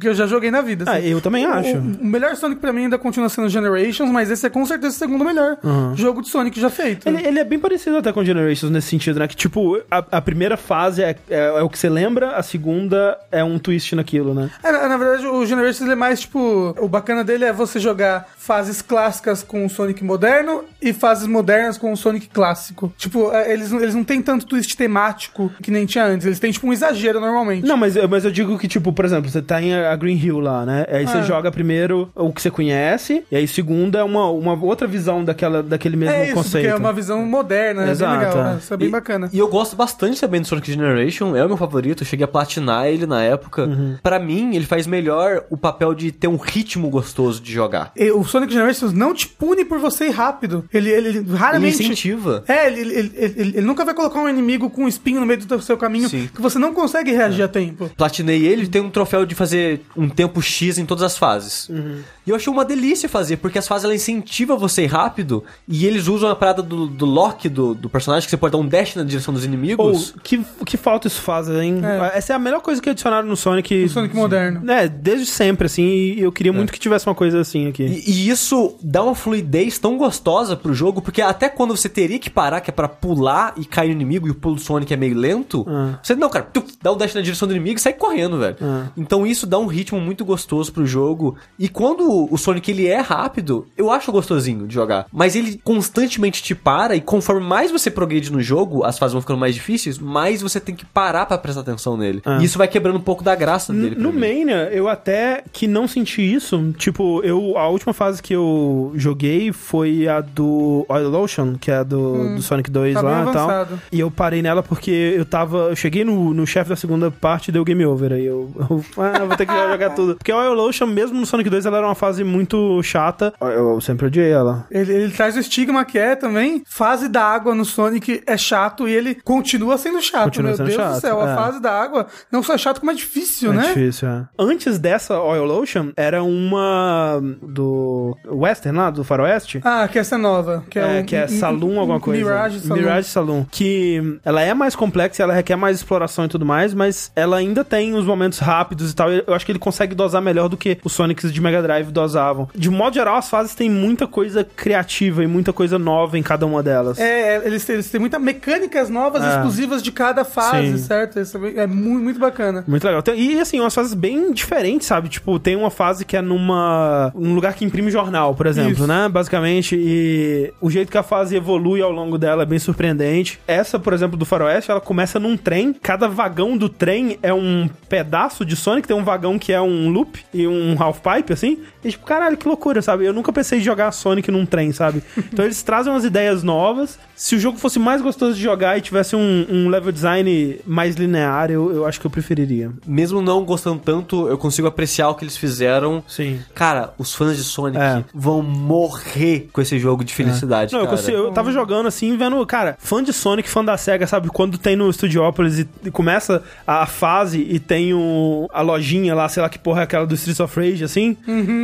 que eu já joguei na vida. Ah, assim. eu também O- acho. O, melhor Sonic pra mim ainda continua sendo Generations, mas esse é com certeza o segundo melhor jogo de Sonic já feito. Ele, ele é bem parecido até com Generations nesse sentido, né? Que, tipo, a, a primeira fase é, é, é o que você lembra, a segunda é um twist naquilo, né? É, na, na verdade, o Generations é mais tipo. O bacana dele é você jogar fases clássicas com o Sonic moderno e fases modernas com o Sonic clássico. Tipo, é, eles, eles não têm tanto twist temático que nem tinha antes. Eles têm, tipo, um exagero normalmente. Não, mas, eu- mas eu digo que, tipo, por exemplo, você tá em a Green Hill lá, né? Aí você Ah. joga primeiro o que você conhece, e aí segunda é uma, uma outra visão daquela, daquele mesmo É isso, conceito. porque é uma visão moderna, é Exato, bem legal. é. né? Isso é bem E- bacana. E eu gosto bastante também do Sonic Generation, é o meu favorito, eu cheguei a platinar ele na época. Uhum. Pra mim, ele faz melhor o papel de ter um ritmo gostoso de jogar. E O Sonic Generations não te pune por você ir rápido. Ele, ele, ele Ele raramente. Incentiva. É, ele, ele, ele, ele- nunca vai colocar um inimigo com um espinho no meio do seu caminho Sim. que você não consegue reagir a tempo. Platinei ele, tem um troféu de fazer um tempo X em todas as fases. Uhum. E eu achei uma delícia fazer, porque as fases ela incentiva você a ir rápido, e eles usam a parada do, do lock do, do personagem, que você pode dar um dash na direção dos inimigos. que, que falta isso faz, hein? É. Essa é a melhor coisa que adicionaram no Sonic. O Sonic moderno. É, desde sempre, assim, e eu queria muito que tivesse uma coisa assim aqui. E, e isso dá uma fluidez tão gostosa pro jogo, porque até quando você teria que parar, que é pra pular e cair no inimigo, e o pulo do Sonic é meio lento, Ah. você não, cara, tu, dá o dash na direção do inimigo e sai correndo, velho. Ah. Então isso dá um ritmo muito gostoso pro jogo. E quando o Sonic ele é rápido, eu acho gostosinho de jogar. Mas ele constantemente te para, e conforme mais você progride no jogo, as fases vão ficando mais difíceis, mais você tem que parar pra prestar atenção nele. Ah. E isso vai quebrando um pouco da graça dele. No mim. Mania, eu até que não senti isso. Tipo, eu a última fase que eu joguei foi a do Oil Ocean, que é a do, do Sonic 2 tá lá e tal. E eu parei nela porque eu tava. Eu cheguei no, no chefe da segunda parte e deu game over. Aí eu, eu ah, vou ter que jogar tudo. Porque a Oil Ocean, mesmo no Sonic 2, ela era uma fase muito chata. Eu, eu sempre odiei ela. Ele, ele traz o estigma que é também. Fase da água no Sonic é chato e ele continua sendo chato. Continua Meu sendo Deus chato, do céu, é. a fase da água não só é chato, como é difícil, É né? difícil, é. Antes dessa Oil Ocean, era uma do Western lá, do Faroeste. Ah, que essa é nova. Que é, É, um- que é um- Saloon um- alguma coisa. Mirage Saloon. Mirage Saloon. Que ela é mais complexa, ela requer mais exploração e tudo mais, mas ela ainda tem os momentos rápidos e tal. Eu acho que ele consegue dosar melhor do que os Sonics de Mega Drive dosavam. De modo geral, as fases têm muita coisa criativa e muita coisa nova em cada uma delas. É, é, eles, têm- eles têm muitas mecânicas novas É. exclusivas de cada fase, Sim. certo? Isso é muito, muito bacana. Muito legal. E assim, umas fases bem diferentes, sabe? Tipo, tem uma fase que é numa. um lugar que imprime jornal, por exemplo, Isso. né? Basicamente. E o jeito que a fase evolui ao longo dela é bem surpreendente. Essa, por exemplo, do Faroeste, ela começa num trem. Cada vagão do trem é um pedaço de Sonic. Tem um vagão que é um loop e um half-pipe, assim. E tipo, caralho, que loucura, sabe? Eu nunca pensei em jogar Sonic num trem, sabe? Então eles trazem umas ideias novas. Se o jogo fosse mais gostoso de jogar e tivesse um, um level design mais linear, eu, eu acho que eu preferiria. Mesmo não gostando tanto, eu consigo apreciar o que eles fizeram. Sim. Cara, os fãs de Sonic É. vão morrer com esse jogo de felicidade, Não, eu, cara. consigo- eu tava jogando assim, vendo, cara, fã de Sonic, fã da SEGA, sabe? Quando tem no Studiopolis e, e começa a fase e tem o, a lojinha lá, sei lá que porra é aquela do Streets of Rage, assim.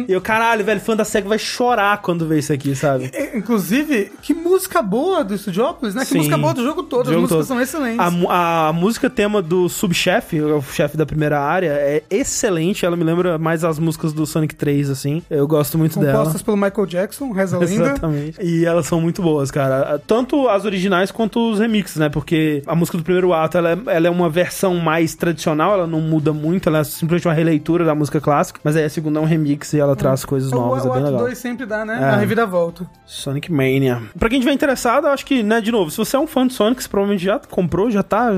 E eu, caralho, velho, fã da SEGA vai chorar quando vê isso aqui, sabe? Inclusive, que música boa do Studiopolis, né? Que Sim. música boa do jogo todo. Do As jogo músicas todo. são excelentes. A, a música tema do subchefe, o chefe da primeira área, é excelente. Ela me lembra mais as músicas do Sonic 3, assim. Eu gosto muito dela. Compostas pelo Michael Jackson, Reza Linda. Exatamente. E elas são muito boas, cara. Tanto as originais quanto os remixes, né? Porque a música do primeiro ato, ela é, ela é uma versão mais tradicional, ela não muda muito, ela é simplesmente uma releitura da música clássica. Mas aí a segunda é um remix e ela traz coisas O, novas, o é bem Ato legal. 2 sempre dá, né? É. A reviravolta. Sonic Mania. Pra quem tiver interessado, eu acho que, né, de novo, se você é um fã de Sonic, você provavelmente já comprou, já tá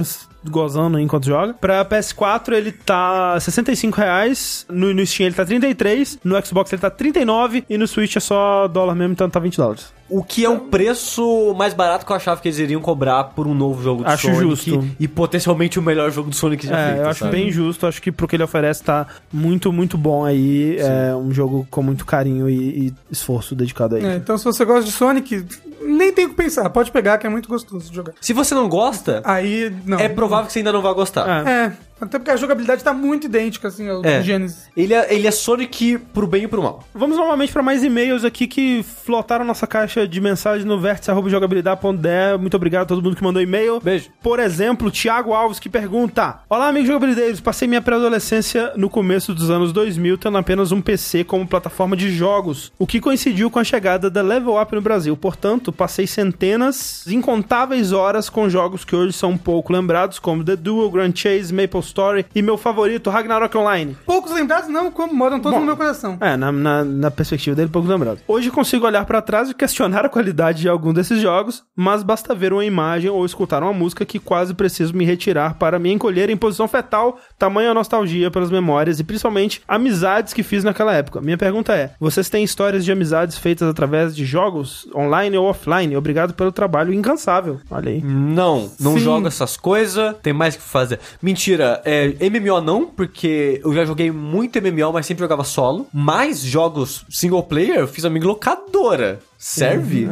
gozando enquanto joga. Pra PS4 ele tá 65 reais, no, no Steam ele tá 33, no Xbox ele tá 39 e no Switch é só dólar mesmo, então tá 20 dólares. O que é um preço mais barato que eu achava que eles iriam cobrar por um novo jogo do Acho Sonic. justo. E potencialmente o melhor jogo do Sonic já É, feito, eu acho sabe? bem justo. Acho que pro que ele oferece tá muito, muito bom aí. É um jogo com muito carinho e, e esforço dedicado aí. É, então, se você gosta de Sonic, nem tem o que pensar. Pode pegar, que é muito gostoso de jogar. Se você não gosta, Aí, não. é provável que você ainda não vai gostar. É. Até porque a jogabilidade tá muito idêntica, assim, ao É. do Genesis. Ele, é, ele é Sonic pro bem e pro mal. Vamos novamente para mais e-mails aqui que flotaram nossa caixa de mensagens no vértice.jogabilidade.de. Muito obrigado a todo mundo que mandou e-mail. Beijo. Por exemplo, Thiago Alves que pergunta: Olá, amigos jogabilideiros. Passei minha pré-adolescência no começo dos anos 2000, tendo apenas um PC como plataforma de jogos, o que coincidiu com a chegada da Level Up no Brasil. Portanto, passei centenas, incontáveis horas com jogos que hoje são pouco lembrados, como The Duel, Grand Chase, Maple Story e meu favorito, Ragnarok Online. Poucos lembrados, não, como moram todos Bom. no meu coração. É, na, na, na perspectiva dele, pouco lembrado. Hoje consigo olhar pra trás e questionar a qualidade de algum desses jogos, mas basta ver uma imagem ou escutar uma música que quase preciso me retirar para me encolher em posição fetal, tamanha nostalgia pelas memórias e principalmente amizades que fiz naquela época. Minha pergunta é: vocês têm histórias de amizades feitas através de jogos, online ou offline? Obrigado pelo trabalho incansável. Olha aí. Não, não Sim. joga essas coisas, tem mais o que fazer. Mentira, é, MMO não, porque eu já joguei muito MMO, mas sempre jogava solo. Mas jogos single player, eu fiz amigo locadora. Serve?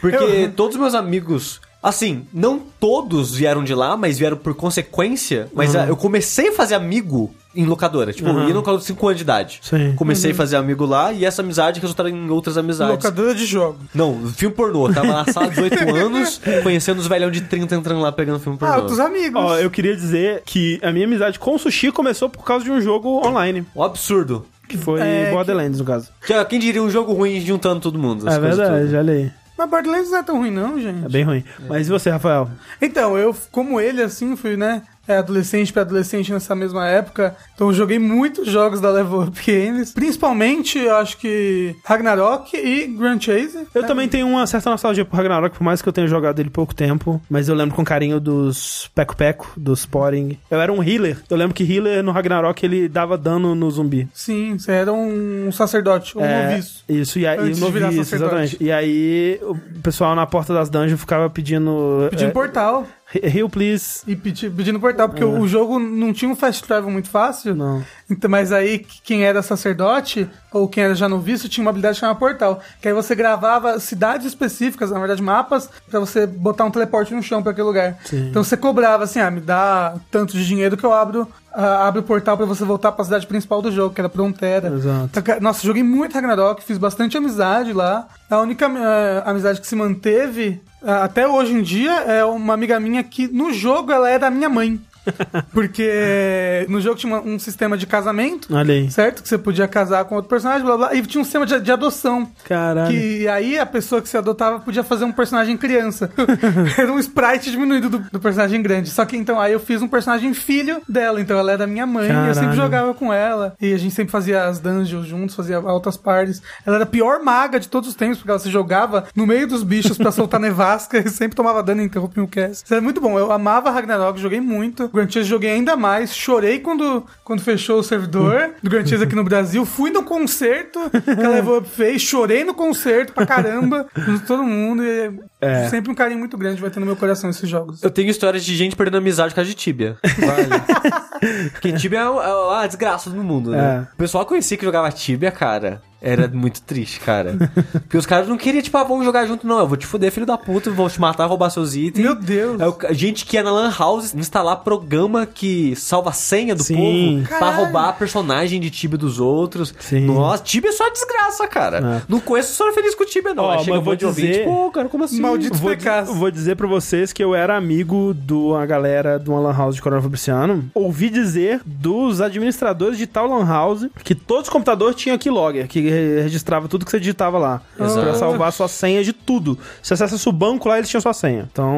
Porque Eu- todos os meus amigos. Assim, não todos vieram de lá, mas vieram por consequência. Mas ah, eu comecei a fazer amigo em locadora. Tipo, Aham. ia no locadora 5 anos de idade. Sim. Comecei a fazer amigo lá e essa amizade resultaram em outras amizades. Locadora de jogo. Não, filme pornô. Tava na sala de 18 anos, conhecendo os velhão de 30 entrando lá pegando filme pornô. Ah, outros amigos. Ó, eu queria dizer que a minha amizade com o Sushi começou por causa de um jogo online, Um absurdo. que foi É, Borderlands, no caso. Que- Quem diria um jogo ruim juntando todo mundo? É verdade, olha aí. Mas Borderlands não é tão ruim, não, gente. É bem ruim. Mas e você, Rafael? Então, eu, como ele, assim, fui, né? É, adolescente pra adolescente nessa mesma época. Então, eu joguei muitos jogos da Level Up Games. Principalmente, eu acho que Ragnarok e Grand Chase. Eu também tenho uma certa nostalgia por Ragnarok, por mais que eu tenha jogado ele pouco tempo. Mas eu lembro com carinho dos Peco Peco, dos Sporing. Eu era um healer. Eu lembro que healer no Ragnarok ele dava dano no zumbi. Sim, você era um sacerdote, um É, noviço. Isso, e aí, Antes noviço, sacerdote. exatamente. E aí o pessoal na porta das dungeons ficava pedindo. Pedindo é, portal. Heal, please. E pedi- pedindo portal, porque o jogo não tinha um fast travel muito fácil. É. Não. Então, mas aí, quem era sacerdote, ou quem era já noviço, tinha uma habilidade chamada portal. Que aí você gravava cidades específicas, na verdade mapas, pra você botar um teleporte no chão pra aquele lugar. Sim. Então você cobrava assim, ah, me dá tanto de dinheiro que eu abro, ah, abro o portal pra você voltar pra cidade principal do jogo, que era Frontera. Exato. Então, Nossa, joguei muito Ragnarok, fiz bastante amizade lá. A única eh, amizade que se manteve até hoje em dia é uma amiga minha que no jogo ela é da minha mãe. Porque no jogo tinha um sistema de casamento, Olha aí. certo? Que você podia casar com outro personagem, blá blá. E tinha um sistema de, de adoção. Caralho. Que aí a pessoa que se adotava podia fazer um personagem criança. Era um sprite diminuído do, do personagem grande. Só que então aí eu fiz um personagem filho dela. Então ela da minha mãe. E eu Caralho. sempre jogava com ela. E a gente sempre fazia as dungeons juntos, fazia altas parties. Ela era a pior maga de todos os tempos, porque ela se jogava no meio dos bichos pra soltar nevasca e sempre tomava dano e interrompia o cast. Isso era muito bom. Eu amava Ragnarok, joguei muito. Grand Chase joguei ainda mais. Chorei quando, quando fechou o servidor do Grand Chase aqui no Brasil. Fui no concerto que a Level Up fez. Chorei no concerto pra caramba. com todo mundo. E É. Sempre um carinho muito grande vai ter no meu coração esses jogos. Eu tenho histórias de gente perdendo amizade por causa de Tibia. Vale. Porque Tibia é, é a desgraça do mundo, né? É. O pessoal conhecia que jogava Tibia, cara, era muito triste, cara. Porque os caras não queriam, tipo, ah, vamos jogar junto, não. Eu vou te fuder, filho da puta, vou te matar, roubar seus itens. Meu Deus. É o gente que ia na Lan House instalar programa que salva a senha do Sim. povo pra Caralho. roubar a personagem de Tibia dos outros. Sim. Nossa, Tibia é só desgraça, cara. É. Não conheço só feliz com Tibia, não. Ó, Aí chega mas vou de dizer- pô, cara, como assim? Maldito Vou, Pecados. vou dizer pra vocês que eu era amigo de uma galera de uma lan house de Coronel Fabriciano. Ouvi dizer dos administradores de tal lan house que todos os computadores tinham keylogger, que re- registrava tudo que você digitava lá. Exato. Pra salvar sua senha de tudo. Se você acessa o banco lá, eles tinham sua senha. Então,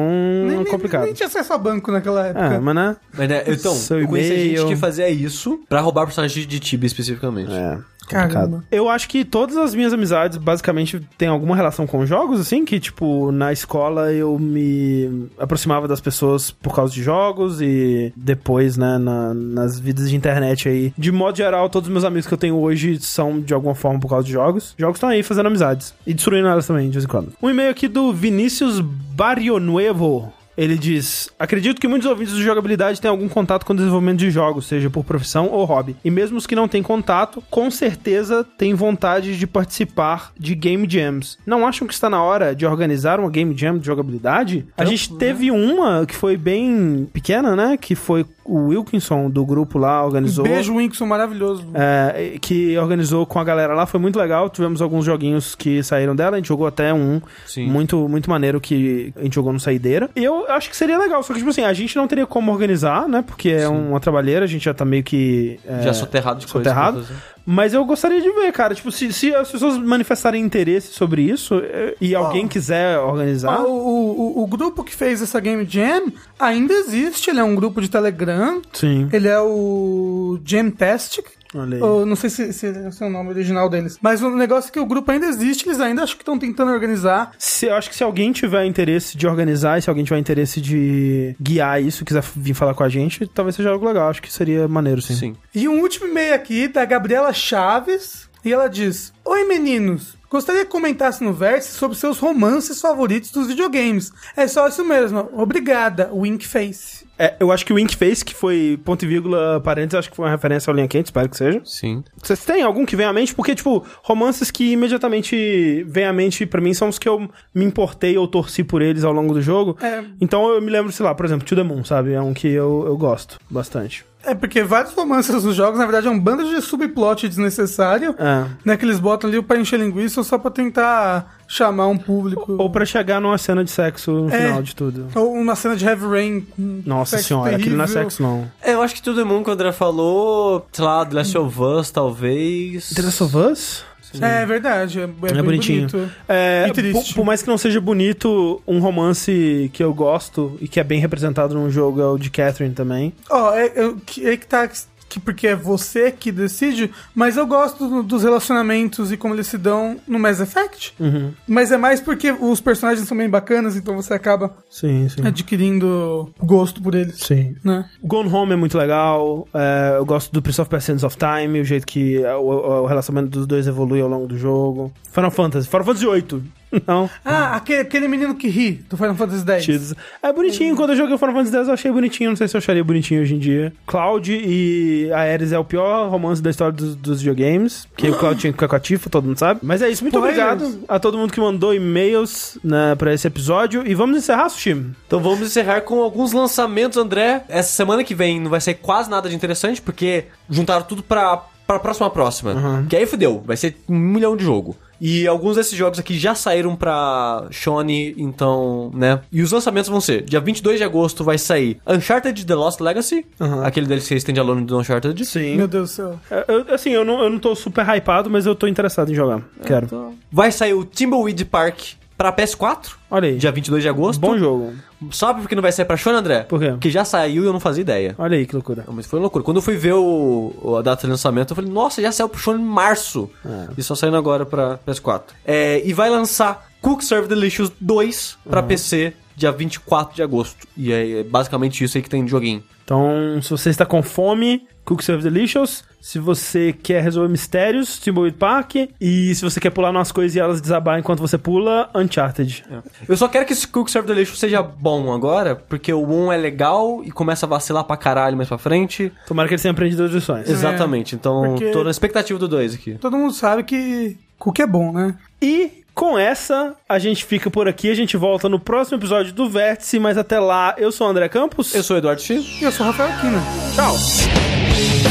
Nem, nem- complicado. nem tinha acesso a banco naquela época. É, mas né? Mas, né, então, Seu eu conheci gente que fazia isso pra roubar personagens de Tibia especificamente. É. Caramba. Eu acho que todas as minhas amizades basicamente têm alguma relação com jogos, assim, que tipo, na escola eu me aproximava das pessoas por causa de jogos e depois, né, na- nas vidas de internet aí. De modo geral, todos os meus amigos que eu tenho hoje são de alguma forma por causa de jogos. Jogos estão aí fazendo amizades e destruindo elas também, de vez em quando. Um e-mail aqui do Vinícius Barrionuevo. Ele diz: Acredito que muitos ouvintes de jogabilidade têm algum contato com o desenvolvimento de jogos, seja por profissão ou hobby. E mesmo os que não têm contato, com certeza têm vontade de participar de game jams. Não acham que está na hora de organizar uma game jam de jogabilidade? A gente teve uma que foi bem pequena, né? Que foi o Wilkinson do grupo lá organizou. Beijo, Winkson, maravilhoso. É, que organizou com a galera lá, foi muito legal. Tivemos alguns joguinhos que saíram dela, a gente jogou até um Sim. muito muito maneiro que a gente jogou no Saideira. Eu acho que seria legal, só que, tipo assim, a gente não teria como organizar, né? Porque é uma trabalheira, a gente já tá meio que. é, Já soterrado de soterrado. fazer. Mas eu gostaria de ver, cara. Tipo, se, se as pessoas manifestarem interesse sobre isso é, e alguém quiser organizar. Ah, o, o, o grupo que fez essa Game Jam ainda existe, ele é um grupo de Telegram. Sim. Ele é o Jamtastic. Olha Ou, não sei se, se esse é o nome original deles. Mas o negócio é que o grupo ainda existe, eles ainda acho que estão tentando organizar. Se, eu acho que se alguém tiver interesse de organizar e se alguém tiver interesse de guiar isso, quiser vir falar com a gente, talvez seja algo legal. Acho que seria maneiro, sim. Sim. E um último e-mail aqui da Gabriela Chaves. E ela diz: Oi meninos, Gostaria que comentasse no Vértice sobre seus romances favoritos dos videogames. É só isso mesmo. Obrigada, Winkface. É, eu acho que o Inkface, que foi ponto e vírgula parênteses, acho que foi uma referência ao Linha Quente, espero que seja. Sim. Vocês têm algum que vem à mente? Porque, tipo, romances que imediatamente vem à mente pra mim são os que eu me importei ou torci por eles ao longo do jogo. É. Então eu me lembro, sei lá, por exemplo, To The Moon, sabe? É um que eu, eu gosto bastante. É porque vários romances dos jogos, na verdade, é um bando de subplot desnecessário, É. né? Que eles botam ali pra encher linguiça só pra tentar chamar um público. Ou pra chegar numa cena de sexo no É. final de tudo. Ou uma cena de Heavy Rain. com Nossa senhora, aquilo não é terrível. sexo, não. É, eu acho que todo mundo que o André falou, sei lá, The Last of Us, talvez. The Last of Us? É verdade, é, é, É bonitinho. bonito. É, E triste. por, por mais que não seja bonito, um romance que eu gosto e que é bem representado num jogo é o de Catherine também. Ó, é, é, que- é que tá. Que porque é você que decide, mas eu gosto do- dos relacionamentos e como eles se dão no Mass Effect. Uhum. Mas é mais porque os personagens são bem bacanas, então você acaba Sim, sim. adquirindo gosto por eles. Sim. Né? Gone Home é muito legal. é, eu gosto do Prince of Persia Sands of Time, o jeito que é, o, o- o relacionamento dos dois evolui ao longo do jogo. Final Fantasy. Final Fantasy VIII. Não. Ah, aquele, aquele menino que ri do Final Fantasy X. Cheats. É bonitinho. Quando eu joguei o Final Fantasy X, eu achei bonitinho. Não sei se eu acharia bonitinho hoje em dia. Cloud e Ares é o pior romance da história dos, dos videogames. Porque o Cloud tinha que ficar com a Tifa, todo mundo sabe. Mas é isso. Muito Spoilers. obrigado a todo mundo que mandou e-mails né, pra esse episódio. E vamos encerrar, Sushi. Então vamos encerrar com alguns lançamentos, André. Essa semana que vem não vai ser quase nada de interessante, porque juntaram tudo pra, pra próxima próxima. Uhum. Que aí fudeu, vai ser um milhão de jogo. E alguns desses jogos aqui já saíram pra Sony, então, né? E os lançamentos vão ser: dia 22 de agosto vai sair Uncharted The Lost Legacy, Uhum. aquele DLC standalone do Uncharted. Sim. Meu Deus do céu. Eu- assim, eu não, eu não tô super hypado, mas eu tô interessado em jogar. Quero. Vai sair o Timbleweed Park pra PS4, Olha aí. dia 22 de agosto. Bom jogo. Sabe por que não vai sair pra Sony, André? Por quê? Porque já saiu e eu não fazia ideia. Olha aí que loucura. Não, Mas foi uma loucura. Quando eu fui ver o, o- a data de lançamento, eu falei, nossa, já saiu pro show em março. E só saindo agora pra PS4. É, e vai lançar Cook Serve Delicious 2 pra PC dia 24 de agosto. E é basicamente isso aí que tem de joguinho. Então, se você está com fome, Cook Serve Delicious. Se você quer resolver mistérios, Timbleweed Park. E se você quer pular umas coisas e elas desabar enquanto você pula, Uncharted. Eu só quero que esse Cook Serve Delicious seja bom agora, porque o 1 é legal e começa a vacilar pra caralho mais pra frente. Tomara que eles tenham aprendido as lições. Exatamente. Então, Porque- tô na expectativa do 2 aqui. Todo mundo sabe que cookie é bom, né? E com essa, a gente fica por aqui. A gente volta no próximo episódio do Vértice. Mas até lá, eu sou o André Campos. Eu sou o Eduardo X. E eu sou o Rafael Kina. Tchau.